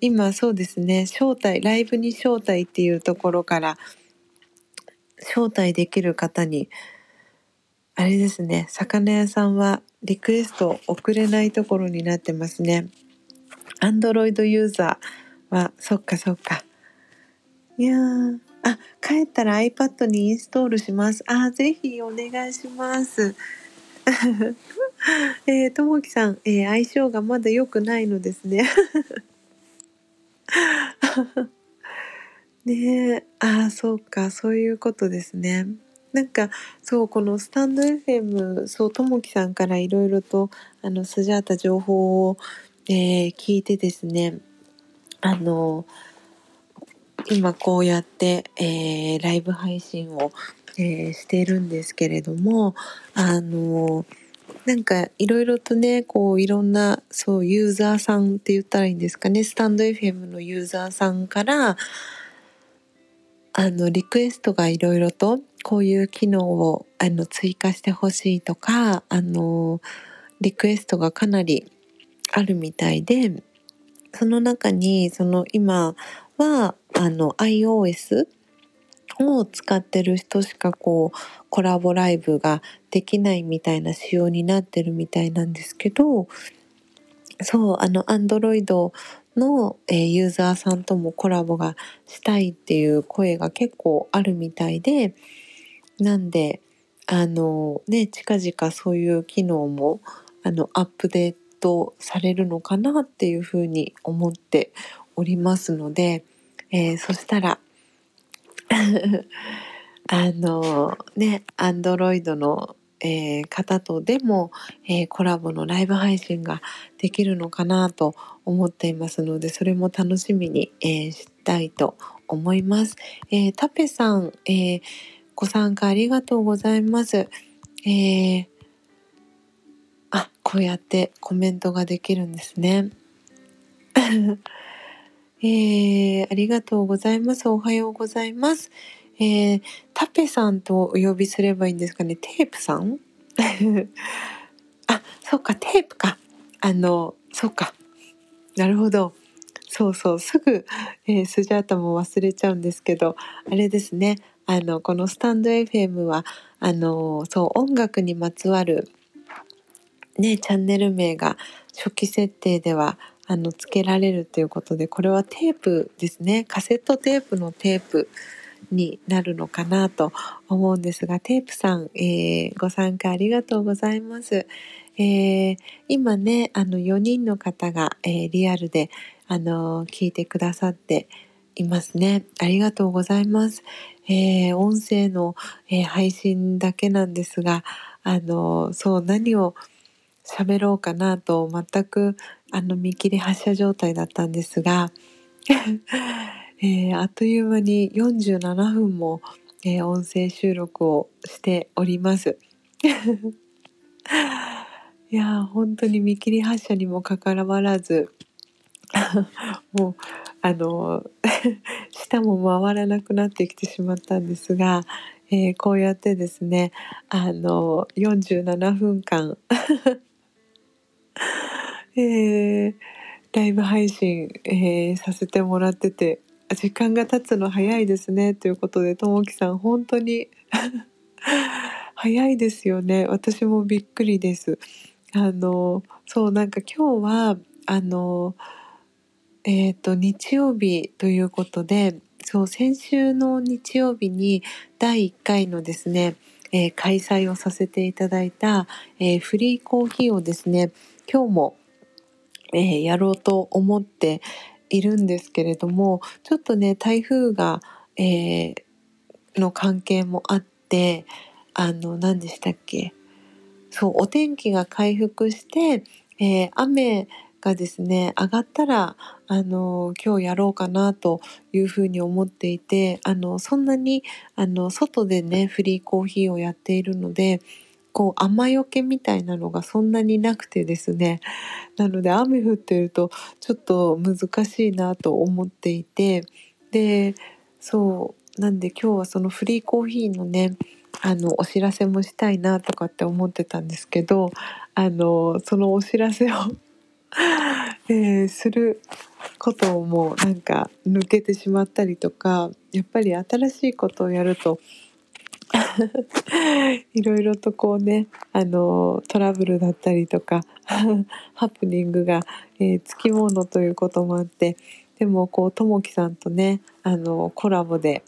今そうですね、招待、ライブに招待っていうところから、招待できる方に、あれですね、魚屋さんはリクエスト送れないところになってますね。アンドロイドユーザーは、そっかそっか。いやー、あ、帰ったら iPad にインストールします。あ、ぜひお願いします。えーともきさん、えー相性がまだ良くないのですね。ねえ、ああ、そうか、そういうことですね。なんか、そう、このスタンド FM、そう、ともきさんからいろいろと、あの、スジャータ情報を、えー聞いてですね、あの、今こうやって、えーライブ配信を、えーしているんですけれども、あの、なんかいろいろとね、こういろんな、そう、ユーザーさんって言ったらいいんですかね、スタンド FM のユーザーさんから、あの、リクエストがいろいろと、こういう機能を、あの、追加してほしいとか、あの、リクエストがかなりあるみたいで、その中に、その今は、あの、iOS を使ってる人しかこう、コラボライブができないみたいな仕様になってるみたいなんですけど、そう、あの、Android の、えーユーザーさんともコラボがしたいっていう声が結構あるみたいで、なんで、あの、ね、近々そういう機能も、あの、アップデートされるのかなっていうふうに思っておりますので、えー、そしたら あのね、アンドロイドの、えー、方とでも、えー、コラボのライブ配信ができるのかなと思っていますので、それも楽しみに、えー、したいと思います。えー、タペさん、えー、ご参加ありがとうございます。えー、あ、こうやってコメントができるんですね。えー、ありがとうございます。おはようございます。えー、タペさんとお呼びすればいいんですかね。テープさん？あ、そうか、テープか。あの、そうか。なるほど。そうそう、すぐ、えー、スジャータも忘れちゃうんですけど、あれですね。あの、このスタンド FM は、あの、そう、音楽にまつわる、ね、チャンネル名が初期設定ではあのつけられるということでこれはテープですねカセットテープのテープになるのかなと思うんですがテープさん、えー、ご参加ありがとうございます。えー、今ねあの4人の方が、えー、リアルであの聞いてくださっていますね。ありがとうございます。えー、音声の、えー、配信だけなんですが、あの、そう、何を喋ろうかなと全くあの見切り発車状態だったんですが、えー、あっという間に47分も、えー、音声収録をしております。いや本当に見切り発車にもかかわらず もうあの舌も回らなくなってきてしまったんですが、えー、こうやってですねあの47分間 えー、ライブ配信、えー、させてもらってて時間が経つの早いですねということでともきさん本当に 早いですよね。私もびっくりです。あのそうなんか今日はあのえっ、ー、と日曜日ということでそう先週の日曜日に第1回のですね、えー、開催をさせていただいた、えー、フリーコーヒーをですね今日もえー、やろうと思っているんですけれどもちょっとね台風が、えー、の関係もあってあの何でしたっけ？そうお天気が回復して、えー、雨がですね上がったらあの今日やろうかなというふうに思っていてあのそんなにあの外でねフリーコーヒーをやっているのでこう雨よけみたいなのがそんなになくてですね。なので雨降ってるとちょっと難しいなと思っていて。でそうなんで今日はそのフリーコーヒーのねあのお知らせもしたいなとかって思ってたんですけどあのそのお知らせを えー、することをもうなんか抜けてしまったりとかやっぱり新しいことをやると いろいろとこうねあのトラブルだったりとか ハプニングが、えー、つきものということもあってでもこうともきさんとねあのコラボで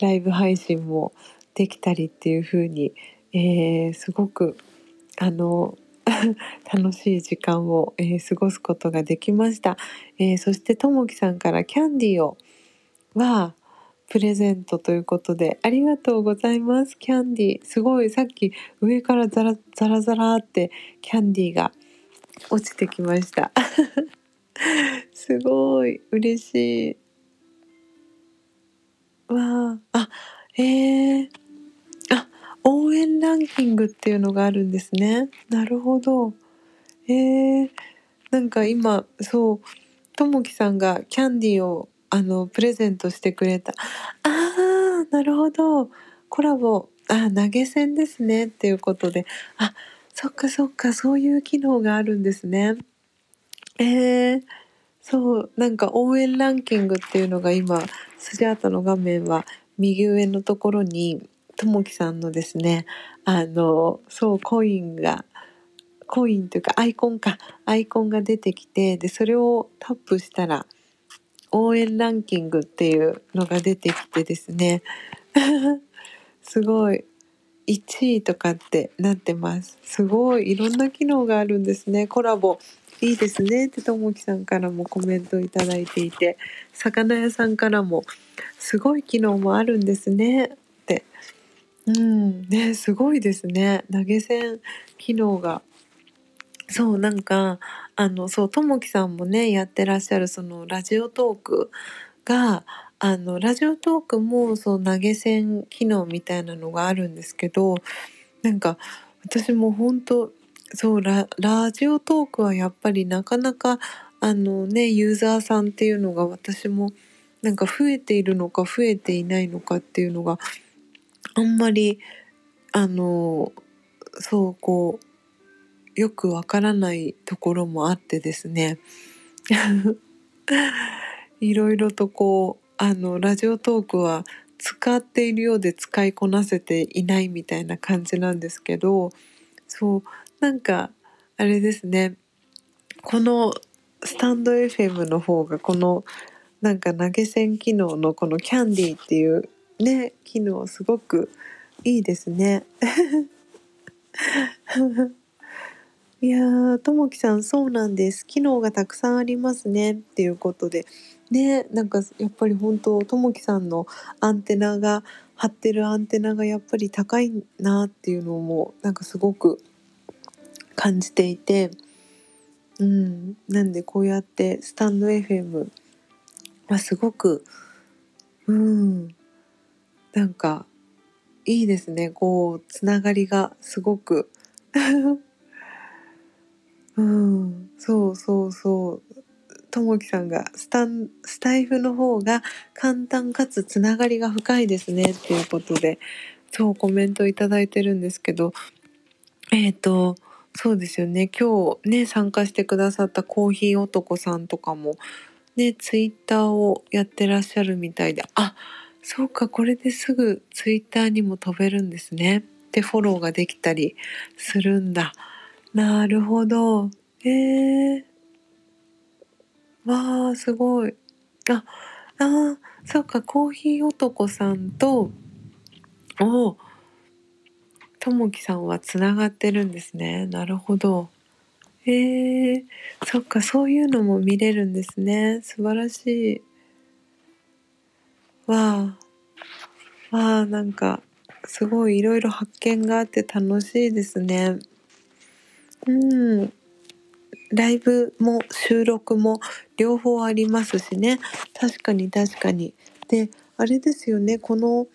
ライブ配信もできたりっていう風に、えー、すごくあの 楽しい時間を、えー、過ごすことができました、えー、そしてともきさんからキャンディーをはプレゼントということで、ありがとうございます。キャンディー。すごい、さっき上からザラザラザラってキャンディーが落ちてきました。すごい、嬉しい。わあ、あ、えー、あ、応援ランキングっていうのがあるんですね。なるほど。えー、なんか今、そう、ともきさんがキャンディーをあの、プレゼントしてくれた。ああ、なるほど。コラボ、あ投げ銭ですね。っていうことで。あ、そっかそっか、そういう機能があるんですね。えー、そう、なんか応援ランキングっていうのが今、スジャータの画面は右上のところに、ともきさんのですね、あの、そう、コインが、コインというかアイコンか、アイコンが出てきて、で、それをタップしたら、応援ランキングっていうのが出てきてですね。すごい。1位とかってなってます。すごい。いろんな機能があるんですね。コラボいいですねってともきさんからもコメントいただいていて。魚屋さんからもすごい機能もあるんですね。って。うん。ねすごいですね。投げ銭機能が。そうなんかあのそうともきさんもねやってらっしゃるそのラジオトークがあのラジオトークもそう投げ銭機能みたいなのがあるんですけどなんか私も本当そうララジオトークはやっぱりなかなかあのねユーザーさんっていうのが私もなんか増えているのか増えていないのかっていうのがあんまりあのそうこうよくわからないところもあってですね いろいろとこうあのラジオトークは使っているようで使いこなせていないみたいな感じなんですけどそうなんかあれですねこのスタンド FM の方がこのなんか投げ銭機能のこのキャンディーっていうね機能すごくいいですね。いやーともきさんそうなんです。機能がたくさんありますね。っていうことで。ねなんかやっぱり本当ともきさんのアンテナが張ってるアンテナがやっぱり高いなっていうのもなんかすごく感じていて。うん。なんでこうやってスタンド FM はすごくうん。なんかいいですね。こうつながりがすごく。うん。そうそうそう。ともきさんがスタンスタイフの方が簡単かつつながりが深いですねっていうことでそうコメントいただいてるんですけどえっ、とそうですよね。今日ね参加してくださったコーヒー男さんとかもねツイッターをやってらっしゃるみたいであそうかこれですぐツイッターにも飛べるんですね。でフォローができたりするんだ。なるほど。へえわあすごい。ああーそうかコーヒー男さんとおともきさんはつながってるんですね。なるほど。へえそっかそういうのも見れるんですね。素晴らしい。わあわあなんかすごいいろいろ発見があって楽しいですね。うん。ライブも収録も両方ありますしね。確かに確かに。であれですよね。この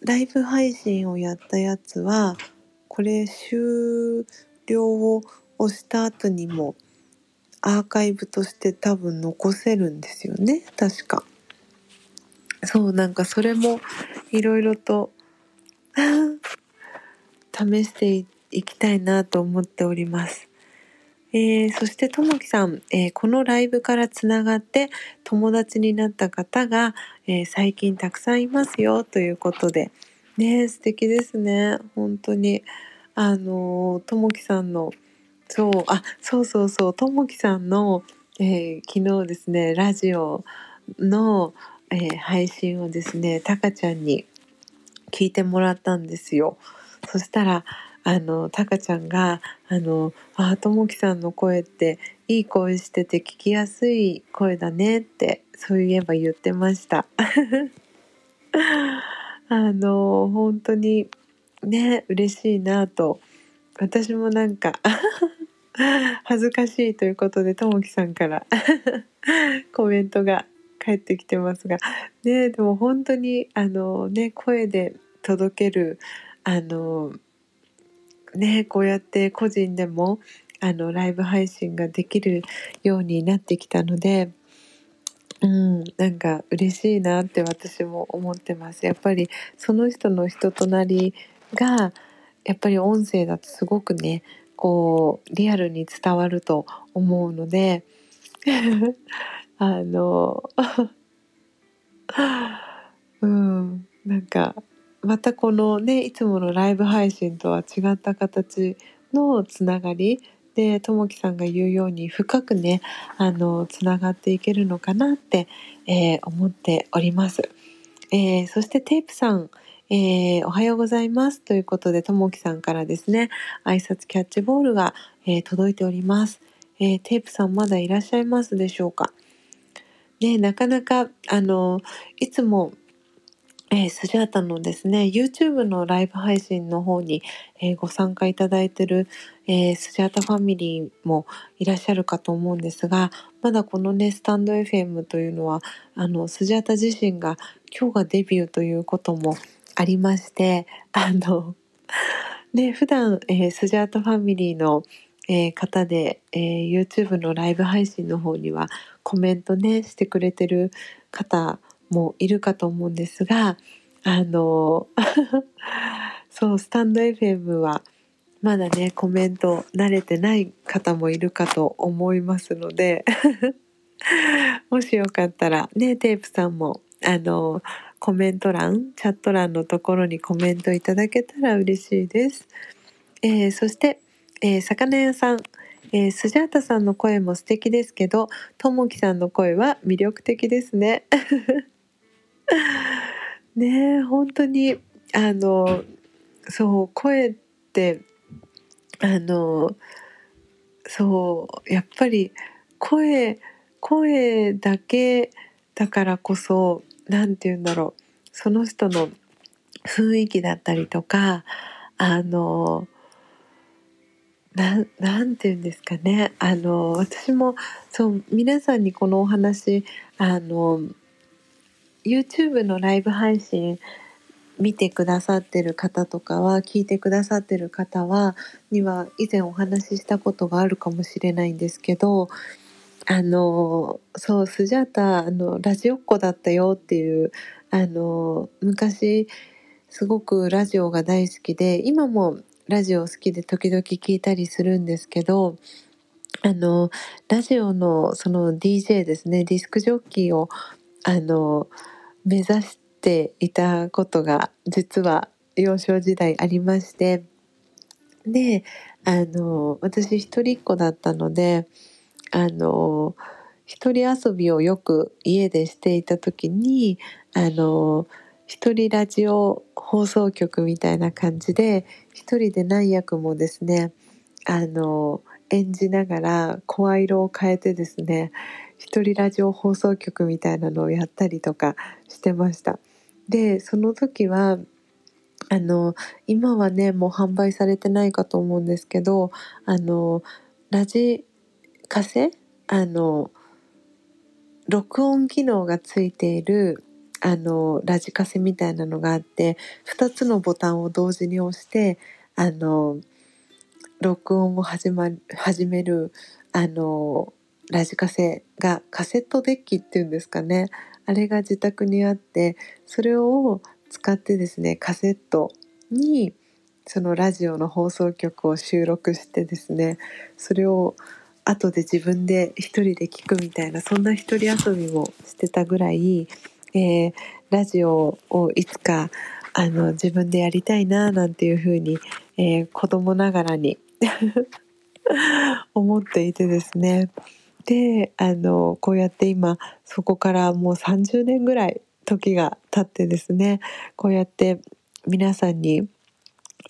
ライブ配信をやったやつはこれ終了を押した後にもアーカイブとして多分残せるんですよね。確か。そうなんかそれもいろいろと 試していていきたいなと思っております。えーそしてともきさん、えーこのライブからつながって友達になった方が、えー最近たくさんいますよということで。ね素敵ですね。本当に。あのともきさんのそうあそうそうそう。ともきさんの、え昨日ですねラジオの、え配信をですねたかちゃんに聞いてもらったんですよ。そしたらあのたかちゃんが「あのあともきさんの声っていい声してて聞きやすい声だね」ってそういえば言ってました。あの本当にね嬉しいなと私もなんか 恥ずかしいということでともきさんから コメントが返ってきてますがねでも本当にあのね声で届けるあのねこうやって個人でもあのライブ配信ができるようになってきたのでうんなんか嬉しいなって私も思ってます。やっぱりその人の人となりがやっぱり音声だとすごくねこうリアルに伝わると思うので あの うんなんかまたこのねいつものライブ配信とは違った形のつながりでともきさんが言うように深くねあのつながっていけるのかなって、えー思っております。えーそしてテープさん、えーおはようございますということでともきさんからですね挨拶キャッチボールが、え届いております。え、テープさんまだいらっしゃいますでしょうか？ねなかなかあのいつもえー、スジャータのですね、YouTube のライブ配信の方に、えー、ご参加いただいてる、えー、スジャータファミリーもいらっしゃるかと思うんですが、まだこのね、スタンド FM というのは、あの、スジャータ自身が今日がデビューということもありまして、あの、ね、普段、えー、スジャータファミリーの、えー、方で、えー、YouTube のライブ配信の方にはコメントね、してくれてる方もいるかと思うんですがあの そうスタンド FM はまだねコメント慣れてない方もいるかと思いますので もしよかったらねテープさんもあのコメント欄チャット欄のところにコメントいただけたら嬉しいです。えー、そして、えー、魚屋さんえー、スジャータさんの声も素敵ですけど、ともきさんの声は魅力的ですね。ねえ本当にあのそう声ってあのそうやっぱり声声だけだからこそ何て言うんだろうその人の雰囲気だったりとかあのななんて言うんですかねあの私もそう皆さんにこのお話あの YouTube のライブ配信見てくださってる方とかは聞いてくださってる方はには以前お話ししたことがあるかもしれないんですけどあのそうスジャータあのラジオっ子だったよっていうあの昔すごくラジオが大好きで今もラジオ好きで時々聞いたりするんですけどあのラジオのその DJ ですねディスクジョッキーをあの目指していたことが実は幼少時代ありましてであの私一人っ子だったのであの一人遊びをよく家でしていた時にあの一人ラジオ放送局みたいな感じで一人で何役もですねあの演じながら声色を変えてですね一人ラジオ放送局みたいなのをやったりとかしてました。でその時はあの今はねもう販売されてないかと思うんですけどあのラジカセ？あの録音機能がついているあのラジカセみたいなのがあって2つのボタンを同時に押してあの録音を始,、ま、始めるあのラジカセがカセットデッキっていうんですかね。あれが自宅にあってそれを使ってですねカセットにそのラジオの放送局を収録してですねそれを後で自分で一人で聞くみたいなそんな一人遊びもしてたぐらい、えー、ラジオをいつかあの自分でやりたいななんていうふうに、えー、子供ながらに 思っていてですね。であのこうやって今そこからもう30年ぐらい時が経ってですねこうやって皆さんに、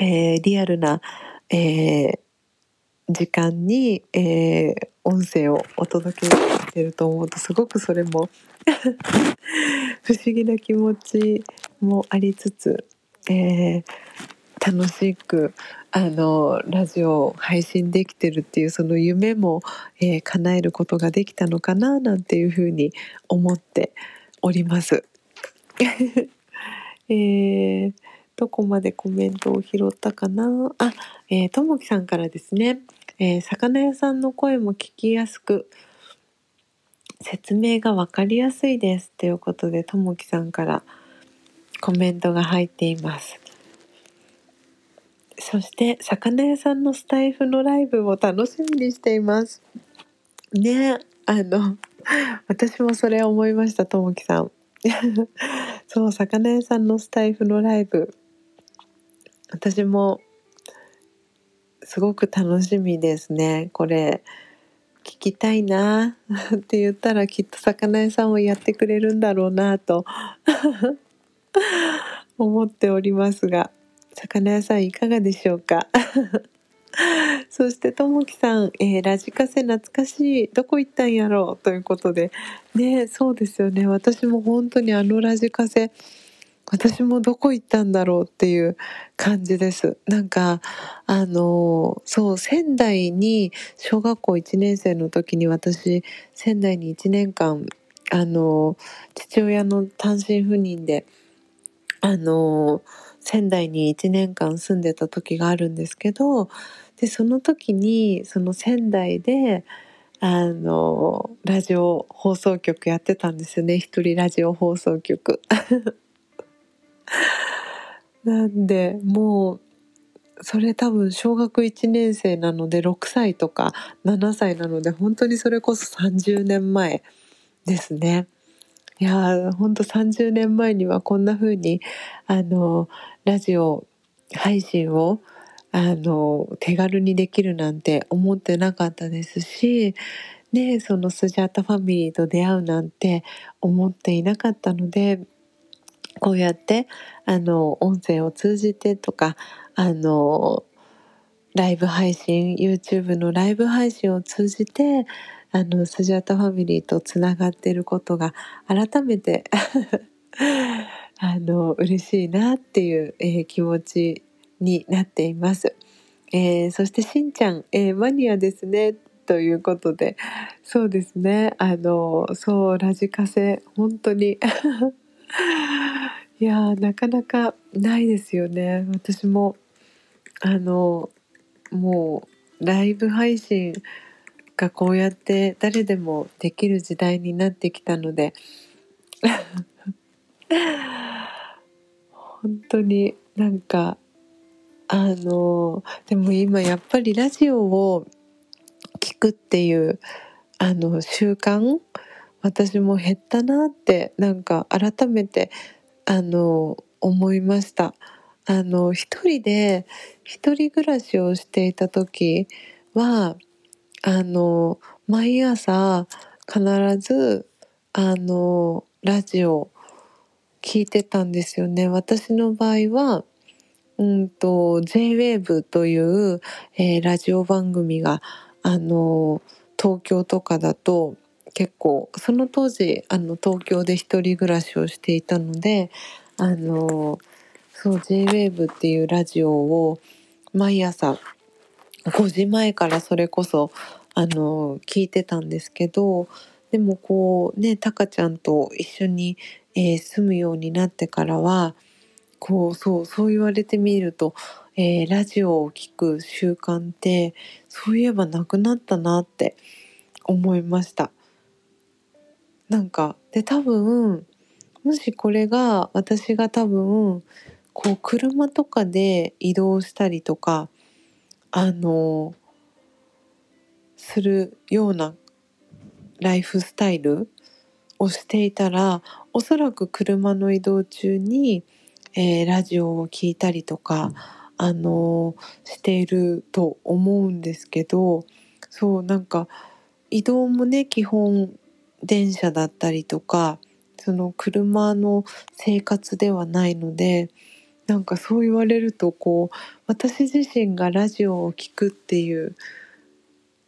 えー、リアルな、えー、時間に、えー、音声をお届けしてると思うとすごくそれも 不思議な気持ちもありつつ、えー、楽しくあのラジオを配信できてるっていうその夢も、えー、叶えることができたのかななんていうふうに思っております。えー、どこまでコメントを拾ったかな？あ、えー、ともきさんからですね、えー、魚屋さんの声も聞きやすく説明がわかりやすいですということでともきさんからコメントが入っています。そして魚屋さんのスタイフのライブを楽しみにしています。ねあの私もそれ思いましたともきさん。そう魚屋さんのスタイフのライブ。私もすごく楽しみですね。これ聞きたいなって言ったらきっと魚屋さんをやってくれるんだろうなと。思っておりますが。魚屋さんいかがでしょうか？そしてともきさん、えーラジカセ懐かしい。どこ行ったんやろう？ということで。ねそうですよね。私も本当にあのラジカセ私もどこ行ったんだろうっていう感じです。なんかあのそう仙台に小学校1年生の時に私仙台に1年間あの父親の単身赴任であの仙台に1年間住んでた時があるんですけどでその時にその仙台であのラジオ放送局やってたんですよね一人ラジオ放送局。なんでもうそれ多分小学1年生なので6歳とか7歳なので本当にそれこそ30年前ですね。いやーほんと30年前にはこんな風にあのラジオ配信をあの手軽にできるなんて思ってなかったですし、ね、そのスジャータファミリーと出会うなんて思っていなかったのでこうやってあの音声を通じてとかあのライブ配信 YouTube のライブ配信を通じてあのスジャータファミリーとつながっていることが改めて あの嬉しいなっていう、えー気持ちになっています。えーそしてしんちゃん、えーマニアですねということで。そうですね。あのそうラジカセ本当に。いやなかなかないですよね。私もあのもうライブ配信がこうやって誰でもできる時代になってきたので。本当になんかあのでも今やっぱりラジオを聞くっていうあの習慣私も減ったなってなんか改めてあの思いました。あの一人で一人暮らしをしていた時はあの毎朝必ずあのラジオ聞いてたんですよね。私の場合はうんと J-WAVE という、えーラジオ番組があの東京とかだと結構その当時あの東京で一人暮らしをしていたのであのそう J-WAVE っていうラジオを毎朝5時前からそれこそあの聞いてたんですけどでもこうねタカちゃんと一緒に、えー住むようになってからはこうそうそう言われてみると、えーラジオを聞く習慣ってそういえばなくなったなって思いました。なんかで多分もしこれが私が多分こう車とかで移動したりとかあのするようなライフスタイルをしていたらおそらく車の移動中に、えーラジオを聞いたりとかあのしていると思うんですけどそうなんか移動もね基本電車だったりとかその車の生活ではないのでなんかそう言われるとこう私自身がラジオを聞くっていう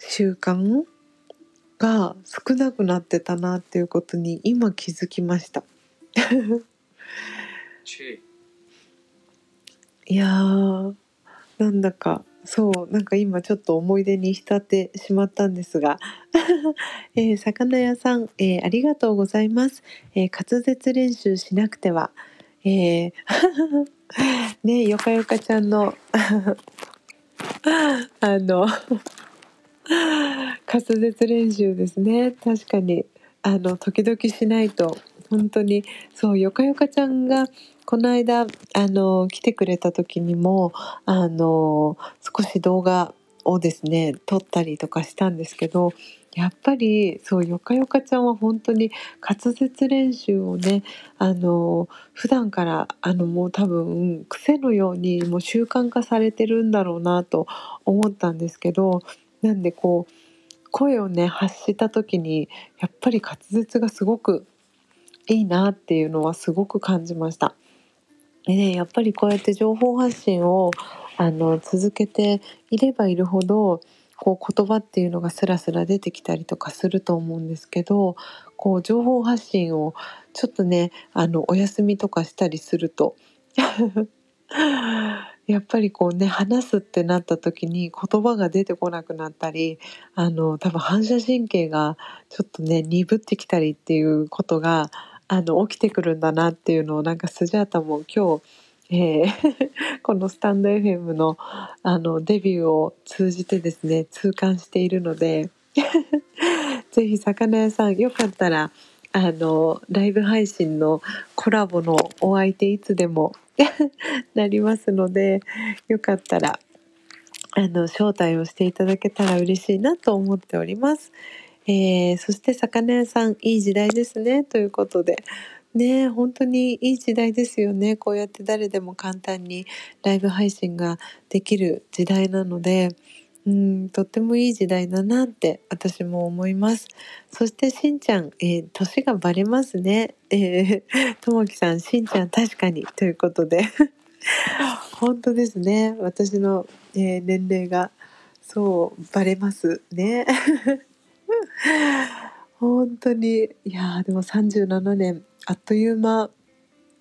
習慣が少なくなってたなっていうことに今気づきました。いやーなんだかそうなんか今ちょっと思い出に浸ってしまったんですが、えー魚屋さん、えーありがとうございます、えー滑舌練習しなくては、えー ねよかよかちゃんの あの 滑舌練習ですね。確かに。あの時々しないと本当にそうよかよかちゃんがこの間あの来てくれた時にもあの少し動画をですね撮ったりとかしたんですけどやっぱりそうよかよかちゃんは本当に滑舌練習をねあの普段からあのもう多分癖のようにもう習慣化されてるんだろうなと思ったんですけどなんでこう声をね発した時にやっぱり滑舌がすごくいいなっていうのはすごく感じました。でねやっぱりこうやって情報発信をあの続けていればいるほどこう言葉っていうのがスラスラ出てきたりとかすると思うんですけどこう情報発信をちょっとねあのお休みとかしたりするとやっぱりこうね話すってなった時に言葉が出てこなくなったりあの多分反射神経がちょっとね鈍ってきたりっていうことがあの起きてくるんだなっていうのをなんかスジャータも今日えー、このスタンド FM のあのデビューを通じてですね痛感しているので ぜひ魚屋さんよかったらあのライブ配信のコラボのお相手いつでも なりますのでよかったらあの招待をしていただけたら嬉しいなと思っております。えー、そして魚屋さんいい時代ですね。ということで。ね本当にいい時代ですよね。こうやって誰でも簡単にライブ配信ができる時代なので。うんとってもいい時代だなって私も思います。そしてしんちゃん、えー、年がバレますね。えー、ともきさんしんちゃん確かにということで。本当ですね。私の、えー、年齢がそうバレますね。本当に。いやでも37年あっという間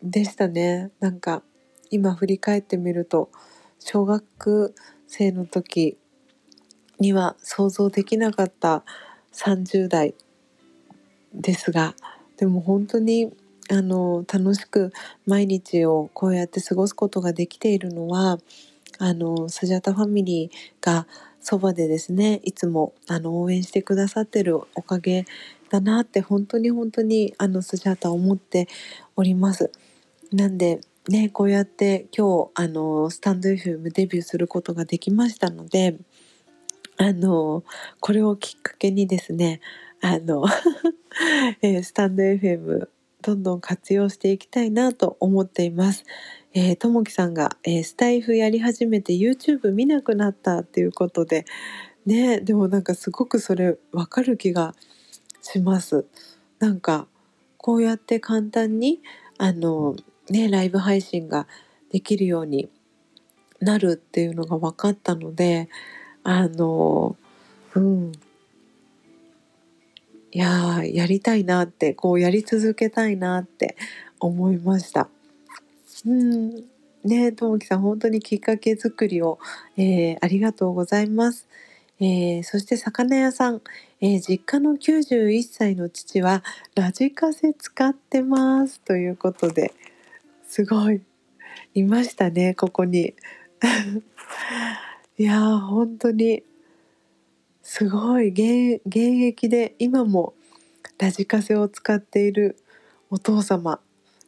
でしたね。なんか今振り返ってみると小学生の時には想像できなかった30代ですがでも本当にあの楽しく毎日をこうやって過ごすことができているのはあのスジャタファミリーがそばでですねいつもあの応援してくださってるおかげだなって本当に本当にあのスジャータ思っております。なんでねこうやって今日あのスタンド FM デビューすることができましたのであのこれをきっかけにですねあの えスタンド FM どんどん活用していきたいなと思っています。ともきさんが、えー、スタイフやり始めて YouTube 見なくなったっていうことでねでもなんかすごくそれわかる気がします。なんかこうやって簡単にあのねライブ配信ができるようになるっていうのが分かったのであのうん。いややりたいなってこうやり続けたいなって思いました。うん。ねともきさん本当にきっかけ作りを、えー、ありがとうございます。えー、そして魚屋さん、えー、実家の91歳の父はラジカセ使ってます。ということですごい。いましたねここに。いやー本当に。すごい。現現役で今もラジカセを使っているお父様。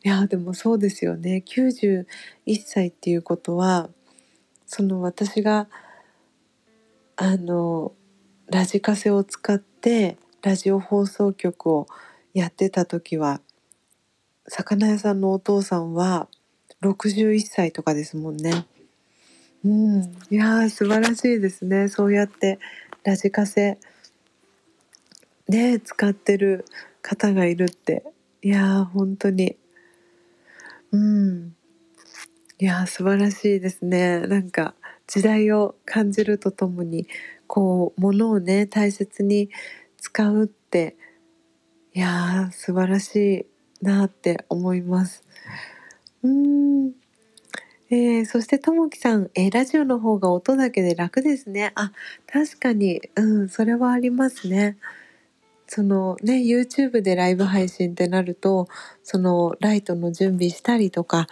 いやでもそうですよね。91歳っていうことはその私があのラジカセを使ってラジオ放送局をやってた時は魚屋さんのお父さんは61歳とかですもんね。うん、いや素晴らしいですね。そうやってラジカセで使ってる方がいるって。いや本当に。うん。いや素晴らしいですね。なんか時代を感じるとともにこう物をね大切に使うって。いやー素晴らしいなって思います。うん。えー、そしてともきさん、えー、ラジオの方が音だけで楽ですね。あ、確かに、うん、それはありますね。そのね、YouTube でライブ配信ってなると、そのライトの準備したりとか、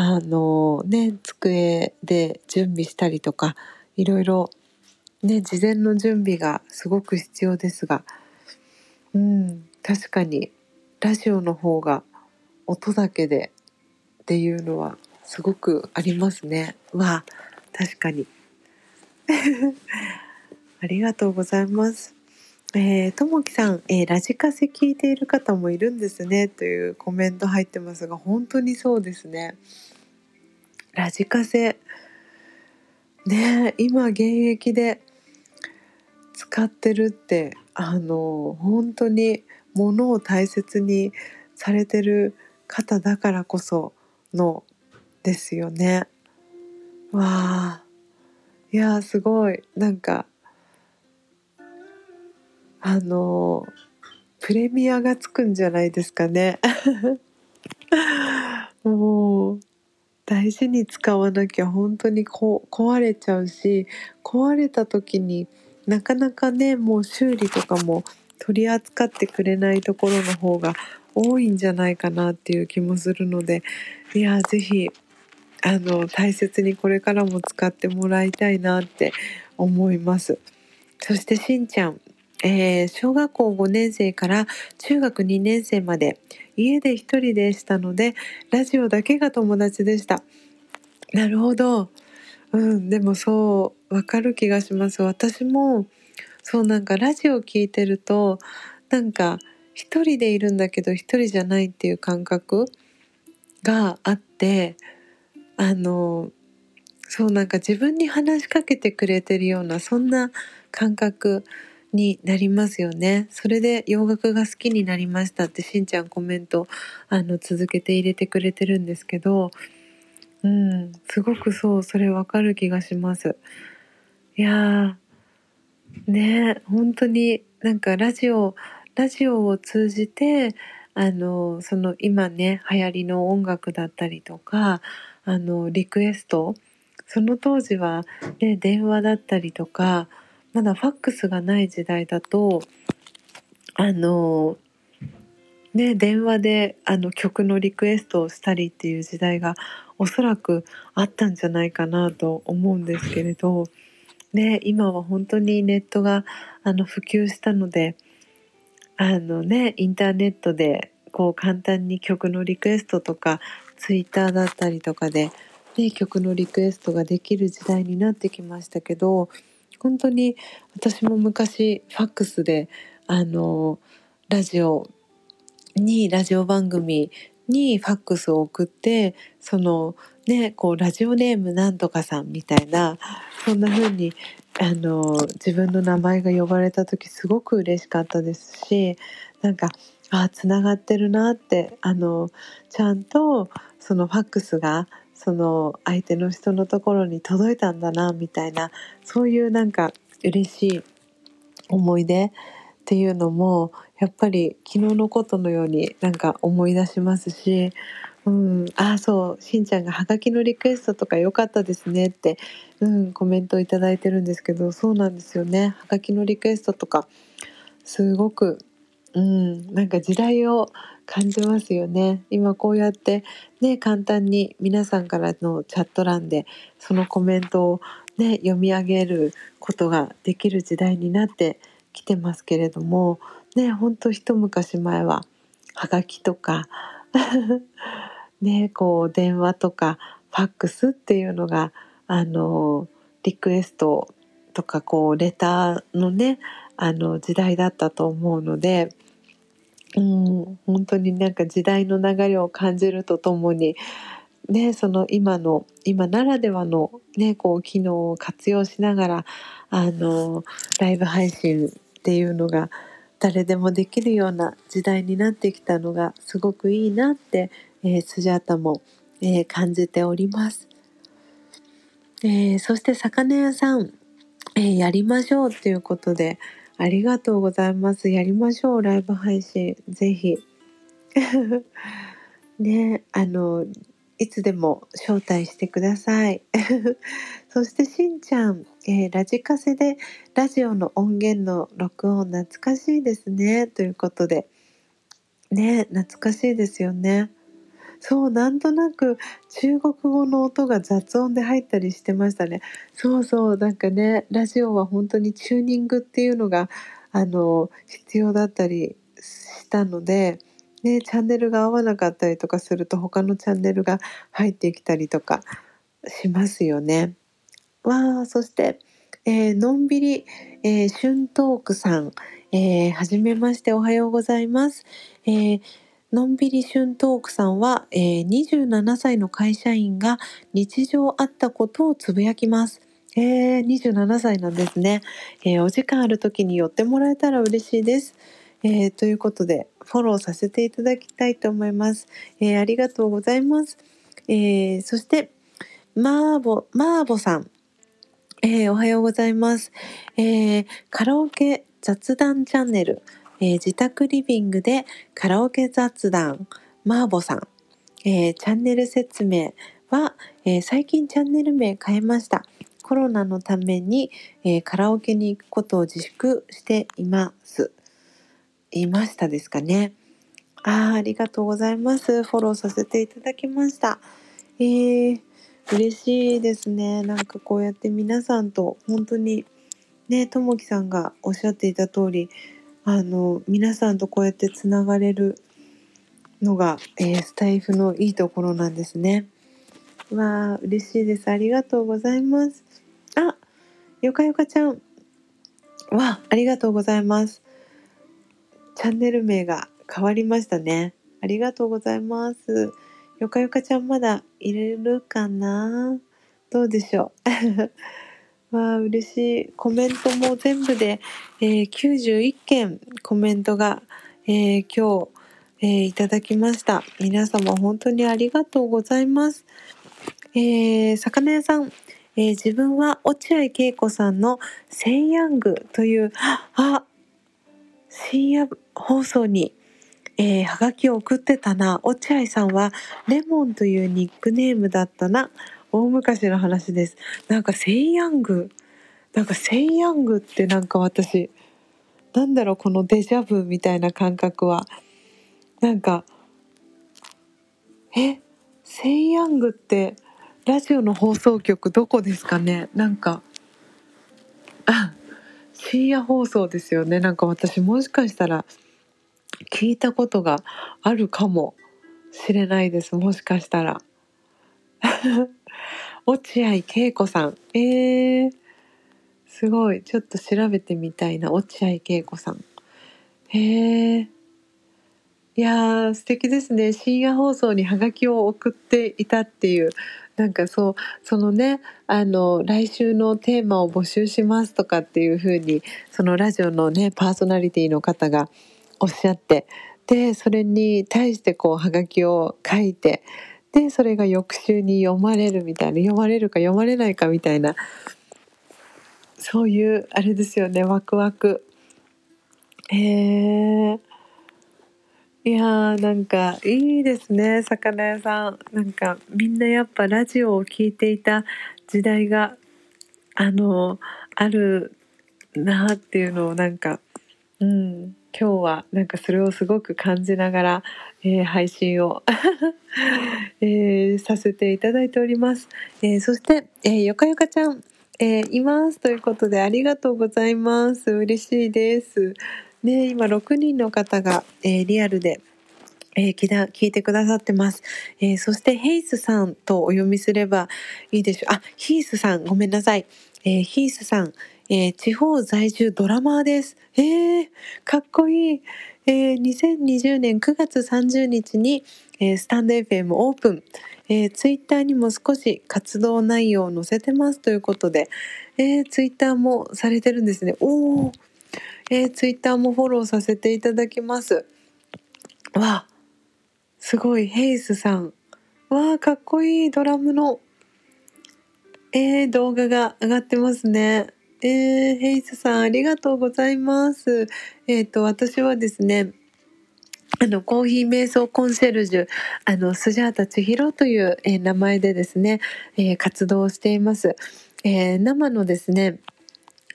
あのね机で準備したりとかいろいろね事前の準備がすごく必要ですがうん確かにラジオの方が音だけでっていうのはすごくありますね。わ確かに ありがとうございます。えー、ともきさん、えー、ラジカセ聞いている方もいるんですねというコメント入ってますが本当にそうですねラジカセね今現役で使ってるってあの本当に物を大切にされてる方だからこそのですよね。わあいやすごいなんかあのプレミアがつくんじゃないですかね。もう大事に使わなきゃ本当にこ壊れちゃうし壊れた時になかなかねもう修理とかも取り扱ってくれないところの方が多いんじゃないかなっていう気もするのでいや是非あの大切にこれからも使ってもらいたいなって思います。そしてしんちゃん、えー、小学校5年生から中学2年生まで家で一人でしたのでラジオだけが友達でした。なるほど。うんでもそうわかる気がします。私もそうなんかラジオ聞いてるとなんか一人でいるんだけど一人じゃないっていう感覚があってあのそうなんか自分に話しかけてくれてるようなそんな感覚になりますよね。それで洋楽が好きになりましたってしんちゃんコメントあの続けて入れてくれてるんですけど、うん、すごくそうそれわかる気がします。いやーね本当になんかラジオラジオを通じてあのその今ね流行りの音楽だったりとかあのリクエスト。その当時は、ね、電話だったりとかまだファックスがない時代だとあのね電話であの曲のリクエストをしたりっていう時代がおそらくあったんじゃないかなと思うんですけれど、ね、今は本当にネットがあの普及したのであのねインターネットでこう簡単に曲のリクエストとかツイッターだったりとかで、ね、曲のリクエストができる時代になってきましたけど本当に私も昔ファックスであのラジオにラジオ番組にファックスを送ってそのねこうラジオネームなんとかさんみたいなそんな風にあの自分の名前が呼ばれた時すごく嬉しかったですしなんかあつながってるなってあのちゃんとそのファックスがその相手の人のところに届いたんだなみたいなそういうなんか嬉しい思い出っていうのもやっぱり昨日のことのようになんか思い出しますし、うん、ああそうしんちゃんが「はがきのリクエストとか良かったですね」って、うん、コメントを頂いてるんですけどそうなんですよね。はがきのリクエストとかすごく、うん、なんか時代を感じますよね。今こうやってね簡単に皆さんからのチャット欄でそのコメントをね読み上げることができる時代になってきてますけれどもねほんと一昔前ははがきとか ねこう電話とかファックスっていうのがあのリクエストとかこうレターのねあの時代だったと思うのでうん、本当になんか時代の流れを感じるとともに、ね、その今の今ならではの、ね、こう機能を活用しながらあのライブ配信っていうのが誰でもできるような時代になってきたのがすごくいいなって、えー、スジャータも、えー、感じております。えー、そして魚屋さん、え、やりましょうということで、ありがとうございます。やりましょう、ライブ配信。ぜひ。ね、あの、いつでも招待してください。そしてしんちゃん、えー、ラジカセでラジオの音源の録音懐かしいですね。ということで。ね、懐かしいですよね。そうなんとなく中国語の音が雑音で入ったりしてましたねそうそうなんかねラジオは本当にチューニングっていうのがあの必要だったりしたので、ね、チャンネルが合わなかったりとかすると他のチャンネルが入ってきたりとかしますよね。わあそして、えー、のんびり、えー、春トークさん、えー、はじめましておはようございます。えーのんびり春トークさんは、えー、27歳の会社員が日常あったことをつぶやきます。えー、27歳なんですね、えー、お時間ある時に寄ってもらえたら嬉しいです。えー、ということでフォローさせていただきたいと思います。えー、ありがとうございます。えー、そしてマーボマーボさん、えー、おはようございます、えー、カラオケ雑談チャンネル、えー、自宅リビングでカラオケ雑談マーボさん、えー、チャンネル説明は、えー、最近チャンネル名変えました。コロナのために、え、カラオケに行くことを自粛しています。いましたですかね。あありがとうございます。フォローさせていただきました。えー、嬉しいですね。なんかこうやって皆さんと本当にねともきさんがおっしゃっていた通りあの皆さんとこうやってつながれるのが、えー、スタイフのいいところなんですね。わあ嬉しいですありがとうございます。あよかよかちゃんわありがとうございます。チャンネル名が変わりましたね。ありがとうございます。よかよかちゃんまだ入れるかな？どうでしょう？わあ嬉しいコメントも全部で、えー、91件コメントが、えー、今日、えー、いただきました皆様本当にありがとうございますえー、魚屋さん、えー、自分は落合恵子さんの「セイヤング」というあ深夜放送にえー、はがきを送ってたな。落合さんはレモンというニックネームだったな。大昔の話です。なんかセイヤング。なんかセイヤングってなんか私、なんだろうこのデジャブみたいな感覚は。なんか、え、セイヤングってラジオの放送局どこですかね？なんか、あ、深夜放送ですよね。なんか私もしかしたら、聞いたことがあるかもしれないですもしかしたら落合恵子さん。えー、すごい。ちょっと調べてみたいな落合恵子さん。へえいやー素敵ですね。深夜放送にハガキを送っていたっていう。なんかそうそのねあの来週のテーマを募集しますとかっていう風にそのラジオのねパーソナリティの方がおっしゃって。でそれに対してこうはがきを書いてでそれが翌週に読まれるみたいな読まれるか読まれないかみたいなそういうあれですよねワクワク。へえいやーなんかいいですね魚屋さん。なんかみんなやっぱラジオを聴いていた時代があのあるなっていうのをなんかうん。今日はなんかそれをすごく感じながら、えー、配信を えー、させていただいております。えー、そして、えー、よかよかちゃん、えいますということでありがとうございます。嬉しいです。ね、今6人の方が、えリアルでえー、聞いてくださってます。えー、そしてヘイスさんとお読みすればいいでしょう。あ、ヒースさん、ごめんなさい。えー、ヒースさん、えー、地方在住ドラマーです。えー、かっこいい。えー、2020年9月30日に、えー、スタンド FM オープン、えー、ツイッターにも少し活動内容を載せてますということで、えー、ツイッターもされてるんですね。おー、えー、ツイッターもフォローさせていただきます。わあすごい、ヘイスさん。わあ、かっこいいドラムの、えー、動画が上がってますね。えー、ヘイスさん、ありがとうございます。えっ、ー、と、私はですね、あの、コーヒー瞑想コンシェルジュ、あの、スジャータ千尋という、えー、名前でですね、えー、活動しています。えー、生のですね、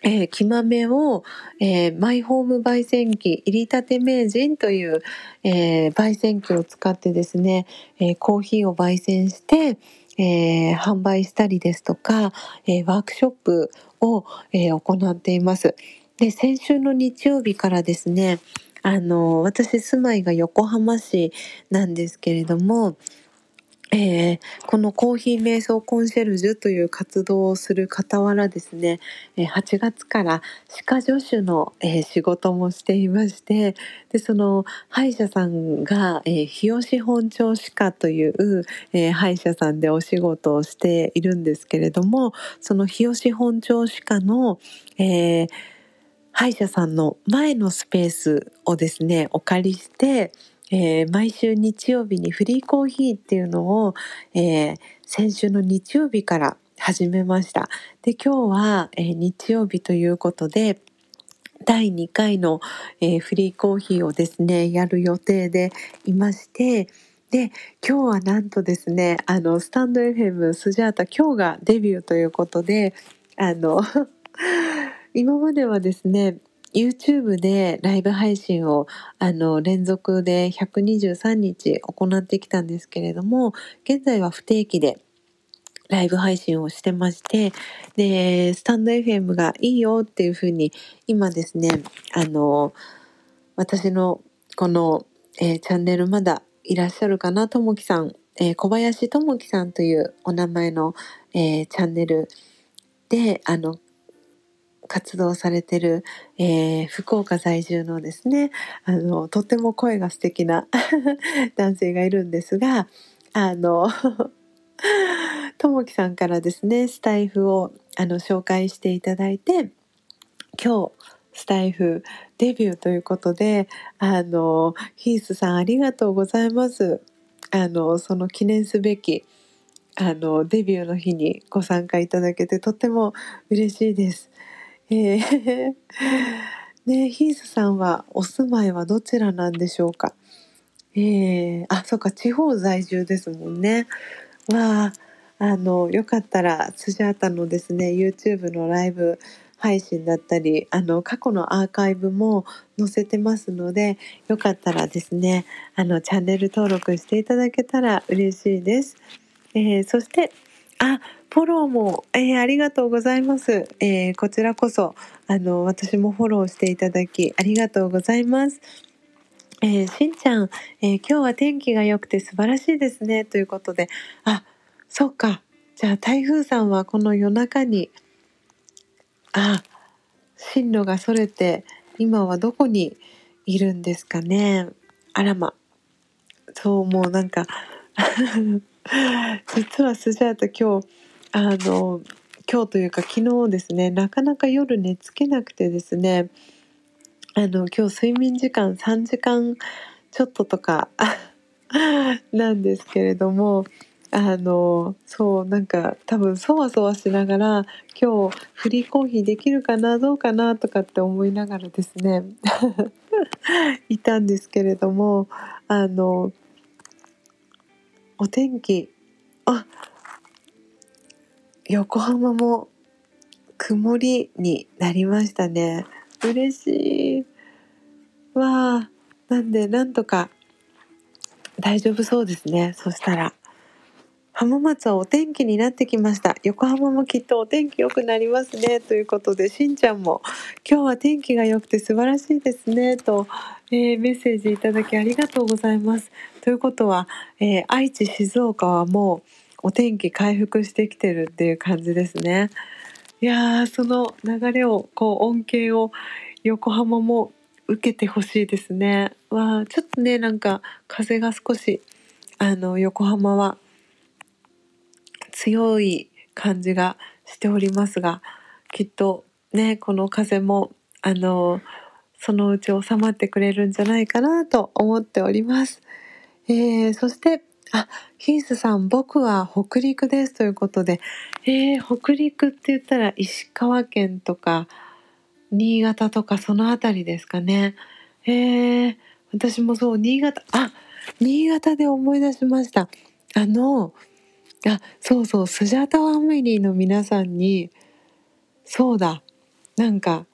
えー、木豆を、えー、マイホーム焙煎機入りたて名人という、えー、焙煎機を使ってですね、えー、コーヒーを焙煎して、えー、販売したりですとか、えー、ワークショップを、えー、行っています。で先週の日曜日からですねあの私住まいが横浜市なんですけれどもえー、このコーヒー瞑想コンシェルジュという活動をする傍らですね、え8月から歯科助手の、仕事もしていましてでその歯医者さんが、日吉本町歯科という、歯医者さんでお仕事をしているんですけれどもその日吉本町歯科の、えー、歯医者さんの前のスペースをですねお借りしてえー毎週日曜日にフリーコーヒーっていうのを、えー先週の日曜日から始めました。で今日は、えー日曜日ということで第2回の、えーフリーコーヒーをですねやる予定でいましてで今日はなんとですねあのスタンド FM スジャータ今日がデビューということであの 今まではですね YouTube でライブ配信をあの連続で123日行ってきたんですけれども現在は不定期でライブ配信をしてましてでスタンド FM がいいよっていうふうに今ですねあの私のこの、えーチャンネルまだいらっしゃるかな？ともきさん、えー小林ともきさんというお名前の、えーチャンネルであの活動されてる、えー福岡在住のですねあのとっても声が素敵な 男性がいるんですがあのともきさんからですねスタイフをあの紹介していただいて今日スタイフデビューということであのヒースさんありがとうございますあのその記念すべきあのデビューの日にご参加いただけてとっても嬉しいです。えー ねヒースさんはお住まいはどちらなんでしょうか？えー、あそうか地方在住ですもんね。わああのよかったらスジャータのですね YouTube のライブ配信だったりあの過去のアーカイブも載せてますのでよかったらですねあのチャンネル登録していただけたら嬉しいです。えーそしてあフォローも、えーありがとうございます、えーこちらこそあの私もフォローしていただきありがとうございます。えーしんちゃん、え今日は天気が良くて素晴らしいですね。ということであそうか。じゃあ台風さんはこの夜中にあ進路がそれて今はどこにいるんですかね。あらま。そうもうなんか 実はスジャータ今日あの今日というか昨日ですねなかなか夜寝つけなくてですねあの今日睡眠時間3時間ちょっととか なんですけれどもあのそうなんか多分そわそわしながら今日フリーコーヒーできるかなどうかなとかって思いながらですね いたんですけれどもあのお天気。あ横浜も曇りになりましたね。嬉しい。わあなんでなんとか大丈夫そうですね。そしたら。浜松はお天気になってきました。横浜もきっとお天気良くなりますね。ということでしんちゃんも今日は天気が良くて素晴らしいですね。と、えーメッセージいただきありがとうございます。ということは、えー愛知静岡はもうお天気回復してきてるっていう感じですねいやーその流れをこう恩恵を横浜も受けてほしいですねわあちょっとねなんか風が少しあの横浜は強い感じがしておりますがきっとねこの風もあのそのうち収まってくれるんじゃないかなと思っております。えーそしてあヒースさん僕は北陸ですということで、えー北陸って言ったら石川県とか新潟とかその辺りですかね。えー私もそう新潟あ新潟で思い出しました。あのあそうそうスジャタファミリーの皆さんにそうだなんか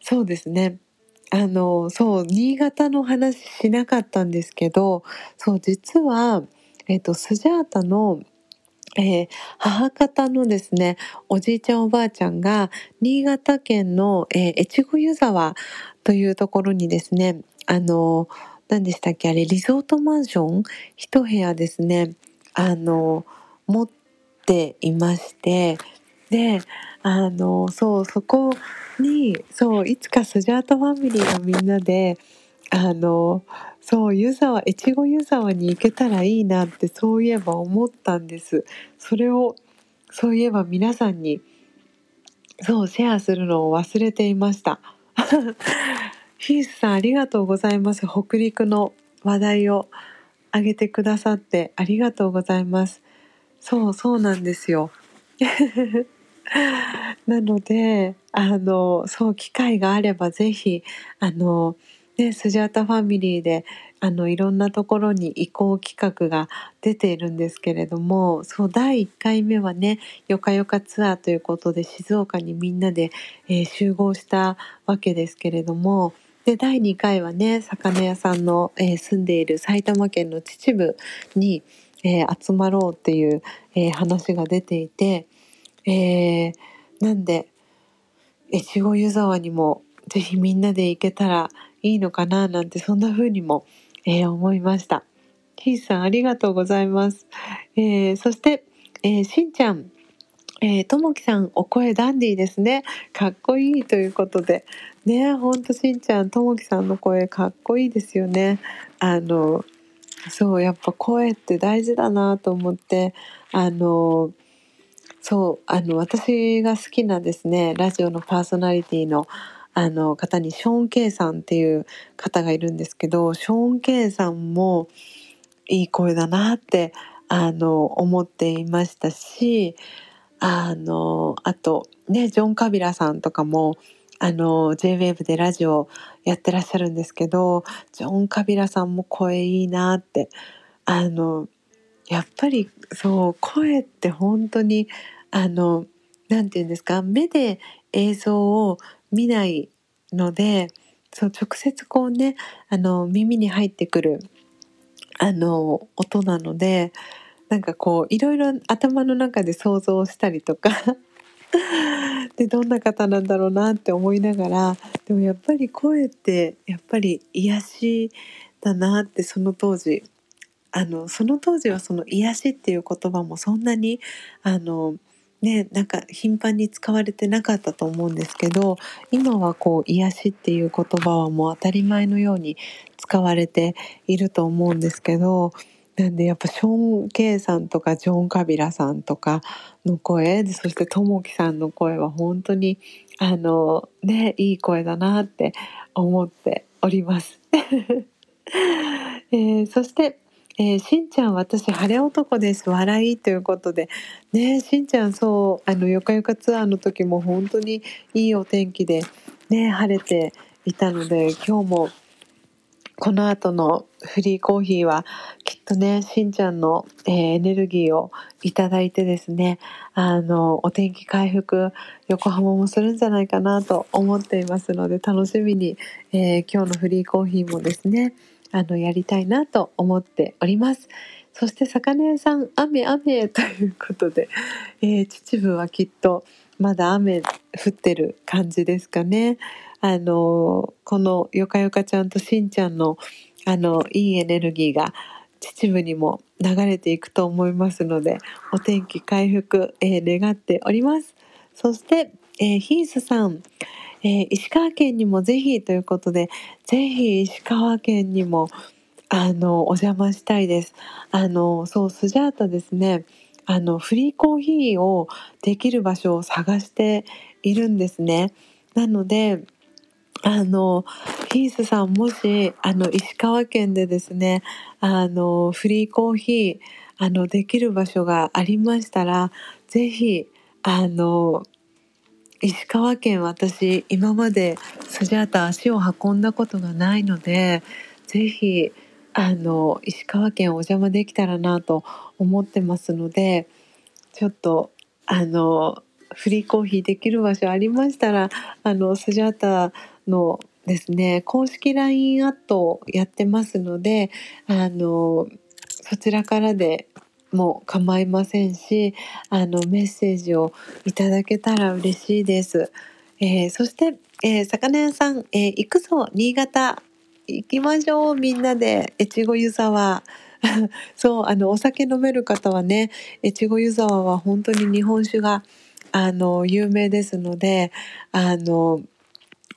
そうですねあのそう新潟の話しなかったんですけどそう実は、えっとスジャータの、えー母方のですねおじいちゃんおばあちゃんが新潟県の、えー越後湯沢というところにですねあの何でしたっけあれリゾートマンション？一部屋ですねあの持っていましてであのそうそこにそういつかスジャータファミリーのみんなであのそう湯沢越後湯沢に行けたらいいなってそういえば思ったんですそれをそういえば皆さんにそうシェアするのを忘れていました ヒースさんありがとうございます北陸の話題を挙げてくださってありがとうございます。そうそうなんですよ。なのであのそう機会があればぜひあのねスジャータファミリーであのいろんなところに移行企画が出ているんですけれどもそう第1回目はねよかよかツアーということで静岡にみんなで、えー、集合したわけですけれどもで第2回はね魚屋さんの、えー、住んでいる埼玉県の秩父に、えー、集まろうっていう、え話が出ていて、えなんで越後湯沢にもぜひみんなで行けたらいいのかななんてそんな風にも、え思いました。ヒーさんありがとうございます。えそして、えしんちゃんえ、ともきさん、お声ダンディーですね。かっこいいということで。ねほんとしんちゃん、ともきさんの声かっこいいですよね。あの、そう、やっぱ声って大事だなと思って、あの、そう、あの、私が好きなですね、ラジオのパーソナリティの、あの方にショーン・ケイさんっていう方がいるんですけどショーン・ケイさんもいい声だなってあの思っていましたしあのあとねジョン・カビラさんとかもあの JWAVE でラジオやってらっしゃるんですけどジョン・カビラさんも声いいなってあのやっぱりそう声って本当にあの何て言うんですか目で映像を見ないのでそう直接こうねあの耳に入ってくるあの音なのでなんかこういろいろ頭の中で想像したりとか でどんな方なんだろうなって思いながらでもやっぱり声ってやっぱり癒しだなってその当時あのその当時はその癒しっていう言葉もそんなにあのねなんか頻繁に使われてなかったと思うんですけど今はこう癒しっていう言葉はもう当たり前のように使われていると思うんですけどなんでやっぱショーン・ケイさんとかジョン・カビラさんとかの声そしてともきさんの声は本当にあのねいい声だなって思っております。えー、そして、えー、しんちゃん私晴れ男です。笑いということで。ねしんちゃんそうあのよかよかツアーの時も本当にいいお天気でね晴れていたので今日もこの後のフリーコーヒーはきっとねしんちゃんの、えー、エネルギーをいただいてですねあのお天気回復横浜もするんじゃないかなと思っていますので楽しみに、えー、今日のフリーコーヒーもですねあのやりたいなと思っております。そして魚屋さん雨雨ということで、えー、秩父はきっとまだ雨降ってる感じですかね。あのこのよかよかちゃんとしんちゃんのあのいいエネルギーが秩父にも流れていくと思いますのでお天気回復、えー、願っておりますそして、えー、ヒースさん、えー、石川県にもぜひということでぜひ石川県にもあのお邪魔したいです。あのそうスジャータですね。あのフリーコーヒーをできる場所を探しているんですね。なのであのヒースさんもしあの石川県でですねあのフリーコーヒーあのできる場所がありましたらぜひあの石川県私今までスジャータ足を運んだことがないのでぜひあの石川県お邪魔できたらなと思ってますのでちょっとあのフリーコーヒーできる場所ありましたらあのスジャータのですね公式 LINE アットやってますのであのそちらからでも構いませんしあのメッセージをいただけたら嬉しいです。えー、そして、えー、魚屋さん、えー、行くぞ新潟行きましょうみんなで越後湯沢 そうあのお酒飲める方はね越後湯沢は本当に日本酒があの有名ですのであの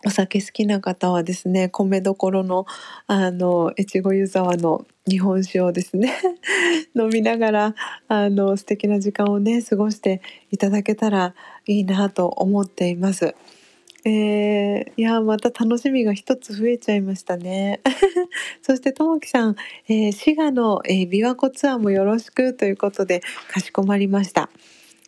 お酒好きな方はですね米どころのあの越後湯沢の日本酒をですね 飲みながらあの素敵な時間をね過ごしていただけたらいいなと思っています。えー、いやまた楽しみが一つ増えちゃいましたね。そしてともきさん、えー、滋賀の、えー、琵琶湖ツアーもよろしくということでかしこまりました。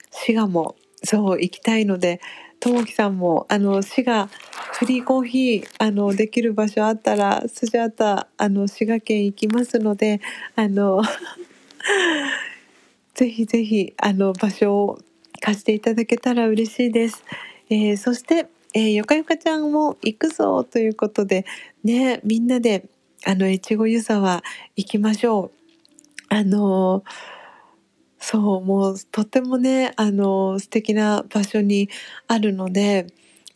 滋賀もそう行きたいのでともきさんもあの滋賀フリーコーヒーあのできる場所あったらスジャータあの滋賀県行きますのであの ぜひぜひあの場所を貸していただけたら嬉しいです。えー、そして、えー、よかよかちゃんも行くぞということでねみんなであの越後湯沢行きましょう。あのーそうもうとてもねあの素敵な場所にあるので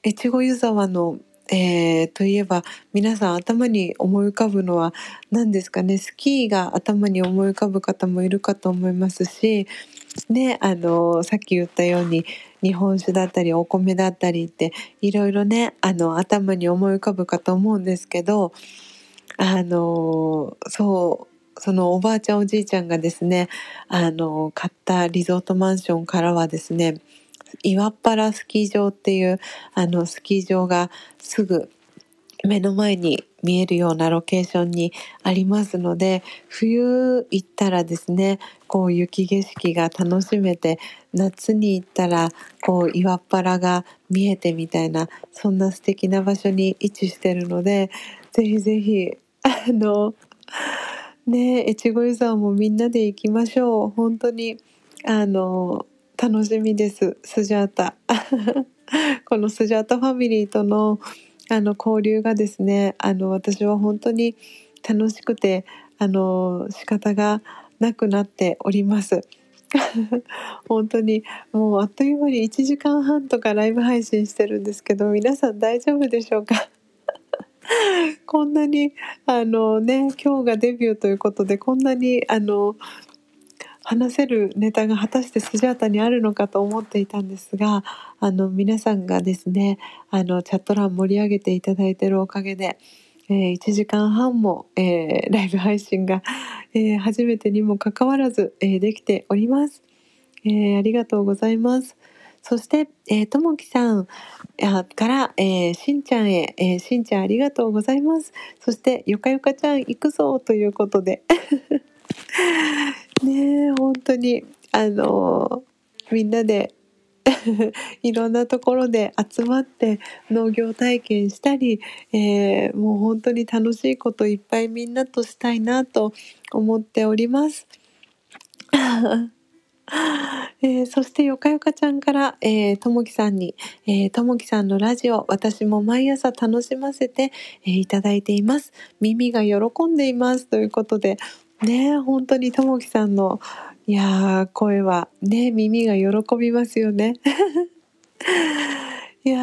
越後湯沢の、えー、といえば皆さん頭に思い浮かぶのは何ですかね？スキーが頭に思い浮かぶ方もいるかと思いますしねあのさっき言ったように日本酒だったりお米だったりっていろいろねあの頭に思い浮かぶかと思うんですけどあのそうそのおばあちゃんおじいちゃんがですねあの買ったリゾートマンションからはですね岩っ原スキー場っていうあのスキー場がすぐ目の前に見えるようなロケーションにありますので冬行ったらですねこう雪景色が楽しめて夏に行ったらこう岩っ原が見えてみたいなそんな素敵な場所に位置してるのでぜひぜひあのね越後湯沢もみんなで行きましょう。本当にあの楽しみです。スジャータ。このスジャータファミリーとのあの交流がですねあの私は本当に楽しくてあの仕方がなくなっております。本当にもうあっという間に1時間半とかライブ配信してるんですけど皆さん大丈夫でしょうか？こんなにあのね今日がデビューということでこんなにあの話せるネタが果たしてスジャータにあるのかと思っていたんですがあの皆さんがですねあのチャット欄盛り上げていただいてるおかげで、えー、1時間半も、えー、ライブ配信が、えー、初めてにもかかわらず、えできております、えありがとうございます。そして、えー、ともきさんから、えー、しんちゃんへ、えー、しんちゃんありがとうございます。そして、よかよかちゃん行くぞということで。ねえ、本当に、あのー、みんなで いろんなところで集まって農業体験したり、えー、もう本当に楽しいこといっぱいみんなとしたいなと思っております。えー、そしてよかよかちゃんから、ともきさんに、ともきさんのラジオ、私も毎朝楽しませて、えー、いただいています。耳が喜んでいます。ということで、ね、本当にともきさんの、いや声はね、耳が喜びますよね。いや、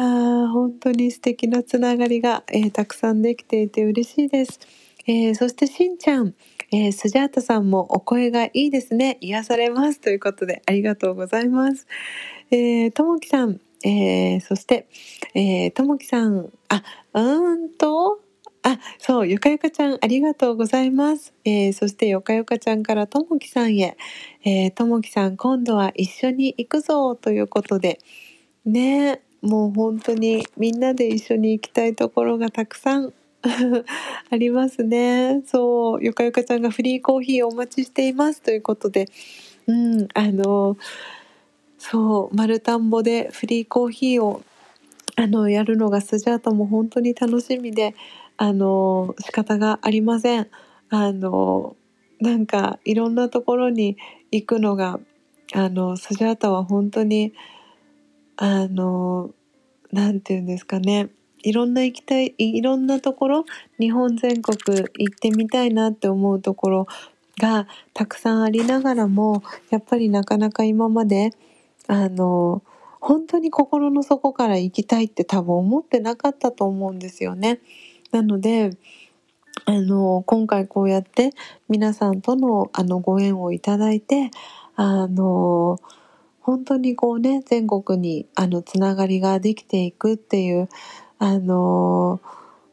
本当に素敵なつながりが、えー、たくさんできていて嬉しいです。えー、そしてしんちゃん、えー、スジャータさんもお声がいいですね。癒されます。ということで、ありがとうございます。えー、ともきさん、えー、そして、えー、ともきさん、あ、うーんと、あ、そう、よかよかちゃん、ありがとうございます。えー、そして、よかよかちゃんからともきさんへ、えー、ともきさん、今度は一緒に行くぞ、ということで、ね、もう本当にみんなで一緒に行きたいところがたくさんありますね。そう、ゆかゆかちゃんがフリーコーヒーお待ちしていますということで、うん、あの、そう、丸田んぼでフリーコーヒーをあのやるのがスジャータも本当に楽しみで、あの仕方がありません。あのなんかいろんなところに行くのがあのスジャータは本当にあのなんて言うんですかねいろんな行きたいいろんなところ日本全国行ってみたいなって思うところがたくさんありながらもやっぱりなかなか今まであの本当に心の底から行きたいって多分思ってなかったと思うんですよね。なのであの今回こうやって皆さんとのあのご縁をいただいてあの本当にこうね全国にあのつながりができていくっていうあの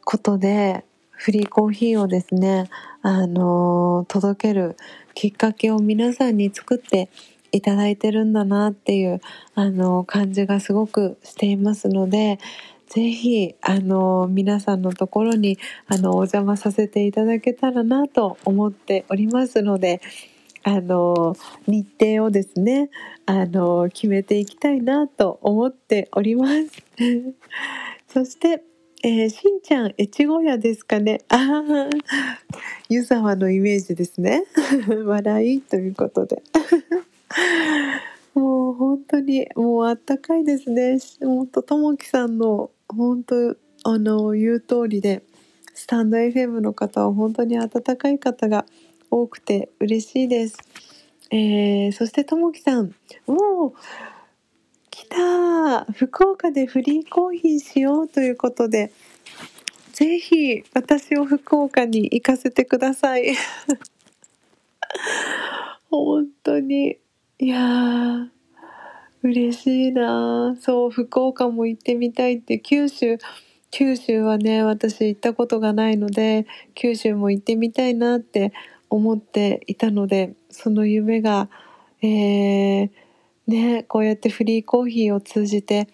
ことでフリーコーヒーをですねあの届けるきっかけを皆さんに作っていただいてるんだなっていうあの感じがすごくしていますのでぜひあの皆さんのところにあのお邪魔させていただけたらなと思っておりますのであの日程をですねあの決めていきたいなと思っております。そして、えー、しんちゃん越後屋ですかね。湯沢のイメージですね。笑いということで。もう本当にもうあったかいですね。本当ともきさんの本当あの言う通りでスタンド FM の方は本当に温かい方が多くて嬉しいです。えー、そしてともきさん、おお、来た福岡でフリーコーヒーしようということで、ぜひ私を福岡に行かせてください。本当に。いやー、嬉しいなそう、福岡も行ってみたいって、九州、九州はね、私行ったことがないので、九州も行ってみたいなって思っていたので、その夢が、えー、ね、こうやってフリーコーヒーを通じて、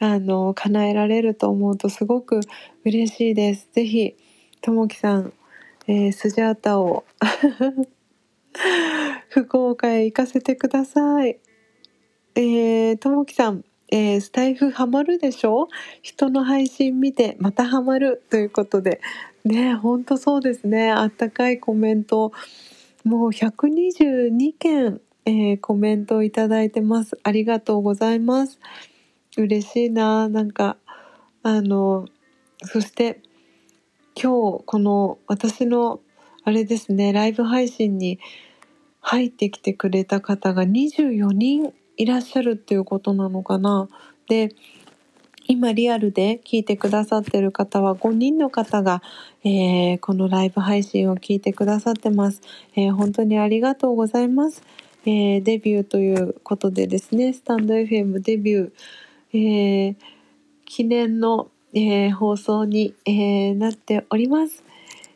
あの、叶えられると思うとすごく嬉しいです。ぜひ、ともきさん、えー、スジャータを 福岡へ行かせてください。えー、ともきさん、えー、スタイフハマるでしょ？人の配信見てまたハマるということでねほんとそうですねあったかいコメントもう122件、えー、コメントをいただいてます。ありがとうございます。嬉しいな。なんかあのそして今日この私のあれですねライブ配信に入ってきてくれた方が24人いらっしゃるっていうことなのかな。で今リアルで聞いてくださってる方は5人の方が、えー、このライブ配信を聞いてくださってます、えー、本当にありがとうございます、えー、デビューということでですねスタンド FM デビュー、え記念の、え放送に、えなっております、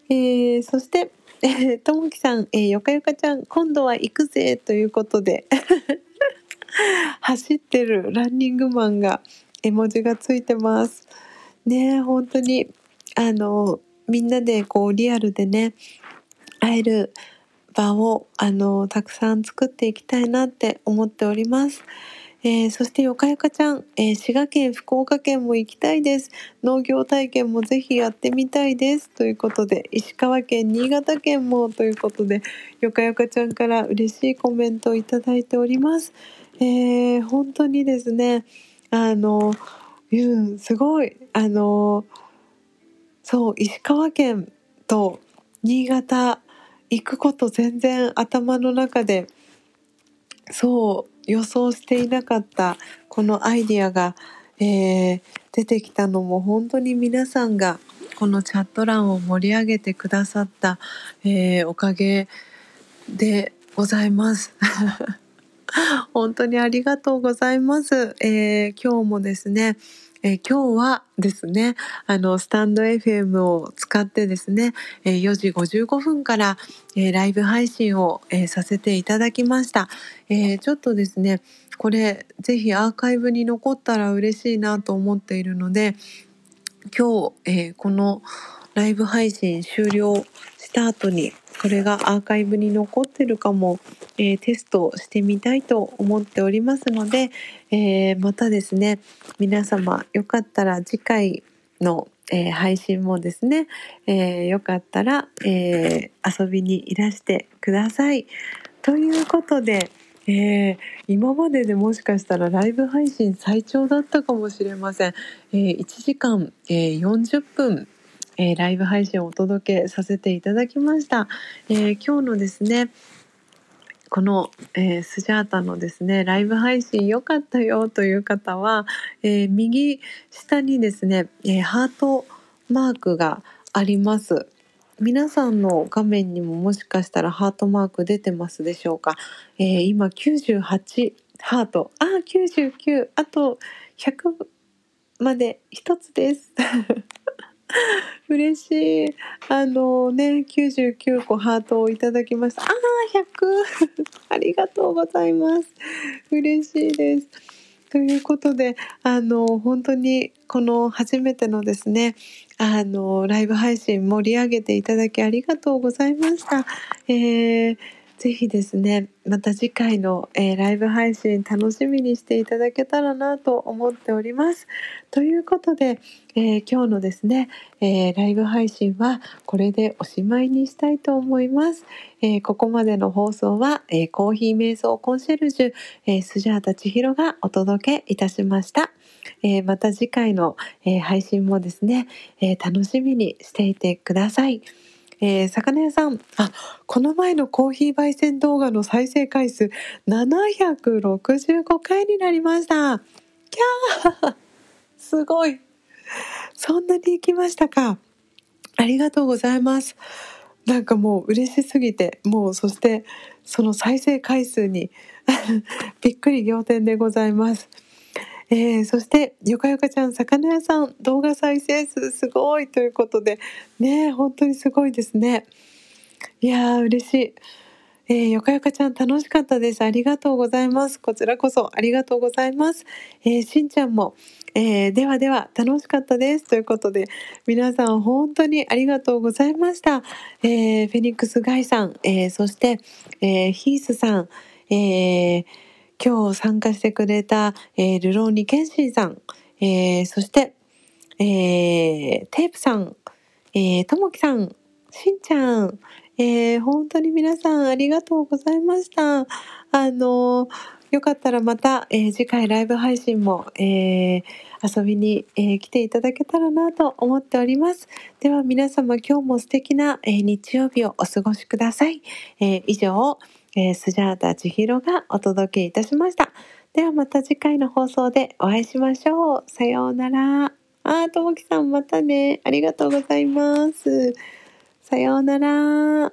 えそしてともきさん、え、よかよかちゃん今度は行くぜということで 走ってるランニングマンが絵文字がついてます。ね本当にあのみんなでこうリアルでね会える場をあのたくさん作っていきたいなって思っております。えー、そしてよかよかちゃん、えー、滋賀県福岡県も行きたいです。農業体験もぜひやってみたいです。ということで石川県新潟県もということでよかよかちゃんから嬉しいコメントをいただいております、えー、本当にですねあのうんすごいあのそう石川県と新潟行くこと全然頭の中でそう予想していなかったこのアイディアが、えー、出てきたのも本当に皆さんがこのチャット欄を盛り上げてくださった、えー、おかげでございます。本当にありがとうございます。えー、今日もですね、えー、今日はですね、あの、スタンド FM を使ってですね、えー、4時55分から、えー、ライブ配信を、えさせていただきました。えちょっとですね、これ、ぜひアーカイブに残ったら嬉しいなと思っているので、今日、えこのライブ配信終了した後にこれがアーカイブに残ってるかも、えー、テストしてみたいと思っておりますので、えー、またですね皆様よかったら次回の、えー、配信もですね、えよかったら、え遊びにいらしてください。ということで、え、今まででもしかしたらライブ配信最長だったかもしれません。え、1時間、え、40分えー、ライブ配信をお届けさせていただきました。えー、今日のですねこの、えー、スジャータのですねライブ配信良かったよという方は、え、右下にですね、え、ハートマークがあります。皆さんの画面にももしかしたらハートマーク出てますでしょうか、え今98ハート。あ99あと100まで1つです。嬉しい。あのね、99個ハートをいただきました。ああ、100! ありがとうございます。嬉しいです。ということであの本当にこの初めてのですねあのライブ配信盛り上げていただきありがとうございました。えーぜひですね、また次回の、えー、ライブ配信楽しみにしていただけたらなと思っております。ということで、えー、今日のですね、えー、ライブ配信はこれでおしまいにしたいと思います。えここまでの放送は、えコーヒー瞑想コンシェルジュ、えスジャータ千尋がお届けいたしました。えまた次回の、え配信もですね、え楽しみにしていてください。えー、魚屋さん、あ、この前のコーヒー焙煎動画の再生回数765回になりました。キャー すごい。そんなに行きましたか？ありがとうございます。なんかもう嬉しすぎて、もうそしてその再生回数に びっくり仰天でございます。えー、そしてゆかゆかちゃん魚屋さん動画再生数すごいということでね本当にすごいですねいやー嬉しいえー、よかよかちゃん楽しかったです。ありがとうございます。こちらこそありがとうございます。えー、しんちゃんも、えー、ではでは楽しかったです。ということで、皆さん本当にありがとうございました。えフェニックスガイさん、えそして、えヒースさん、えー今日参加してくれた、えー、ルローニケンシンさん、えー、そして、えー、テープさん、えー、ともきさん、しんちゃん、えー、本当に皆さんありがとうございました。あのよかったらまた、えー、次回ライブ配信も、えー、遊びに、えー、来ていただけたらなと思っております。では皆様今日も素敵な、え日曜日をお過ごしください。え以上、えー、スジャータ千尋がお届けいたしました。ではまた次回の放送でお会いしましょう。さようなら。あー、ともきさんまたね。ありがとうございます。さようなら。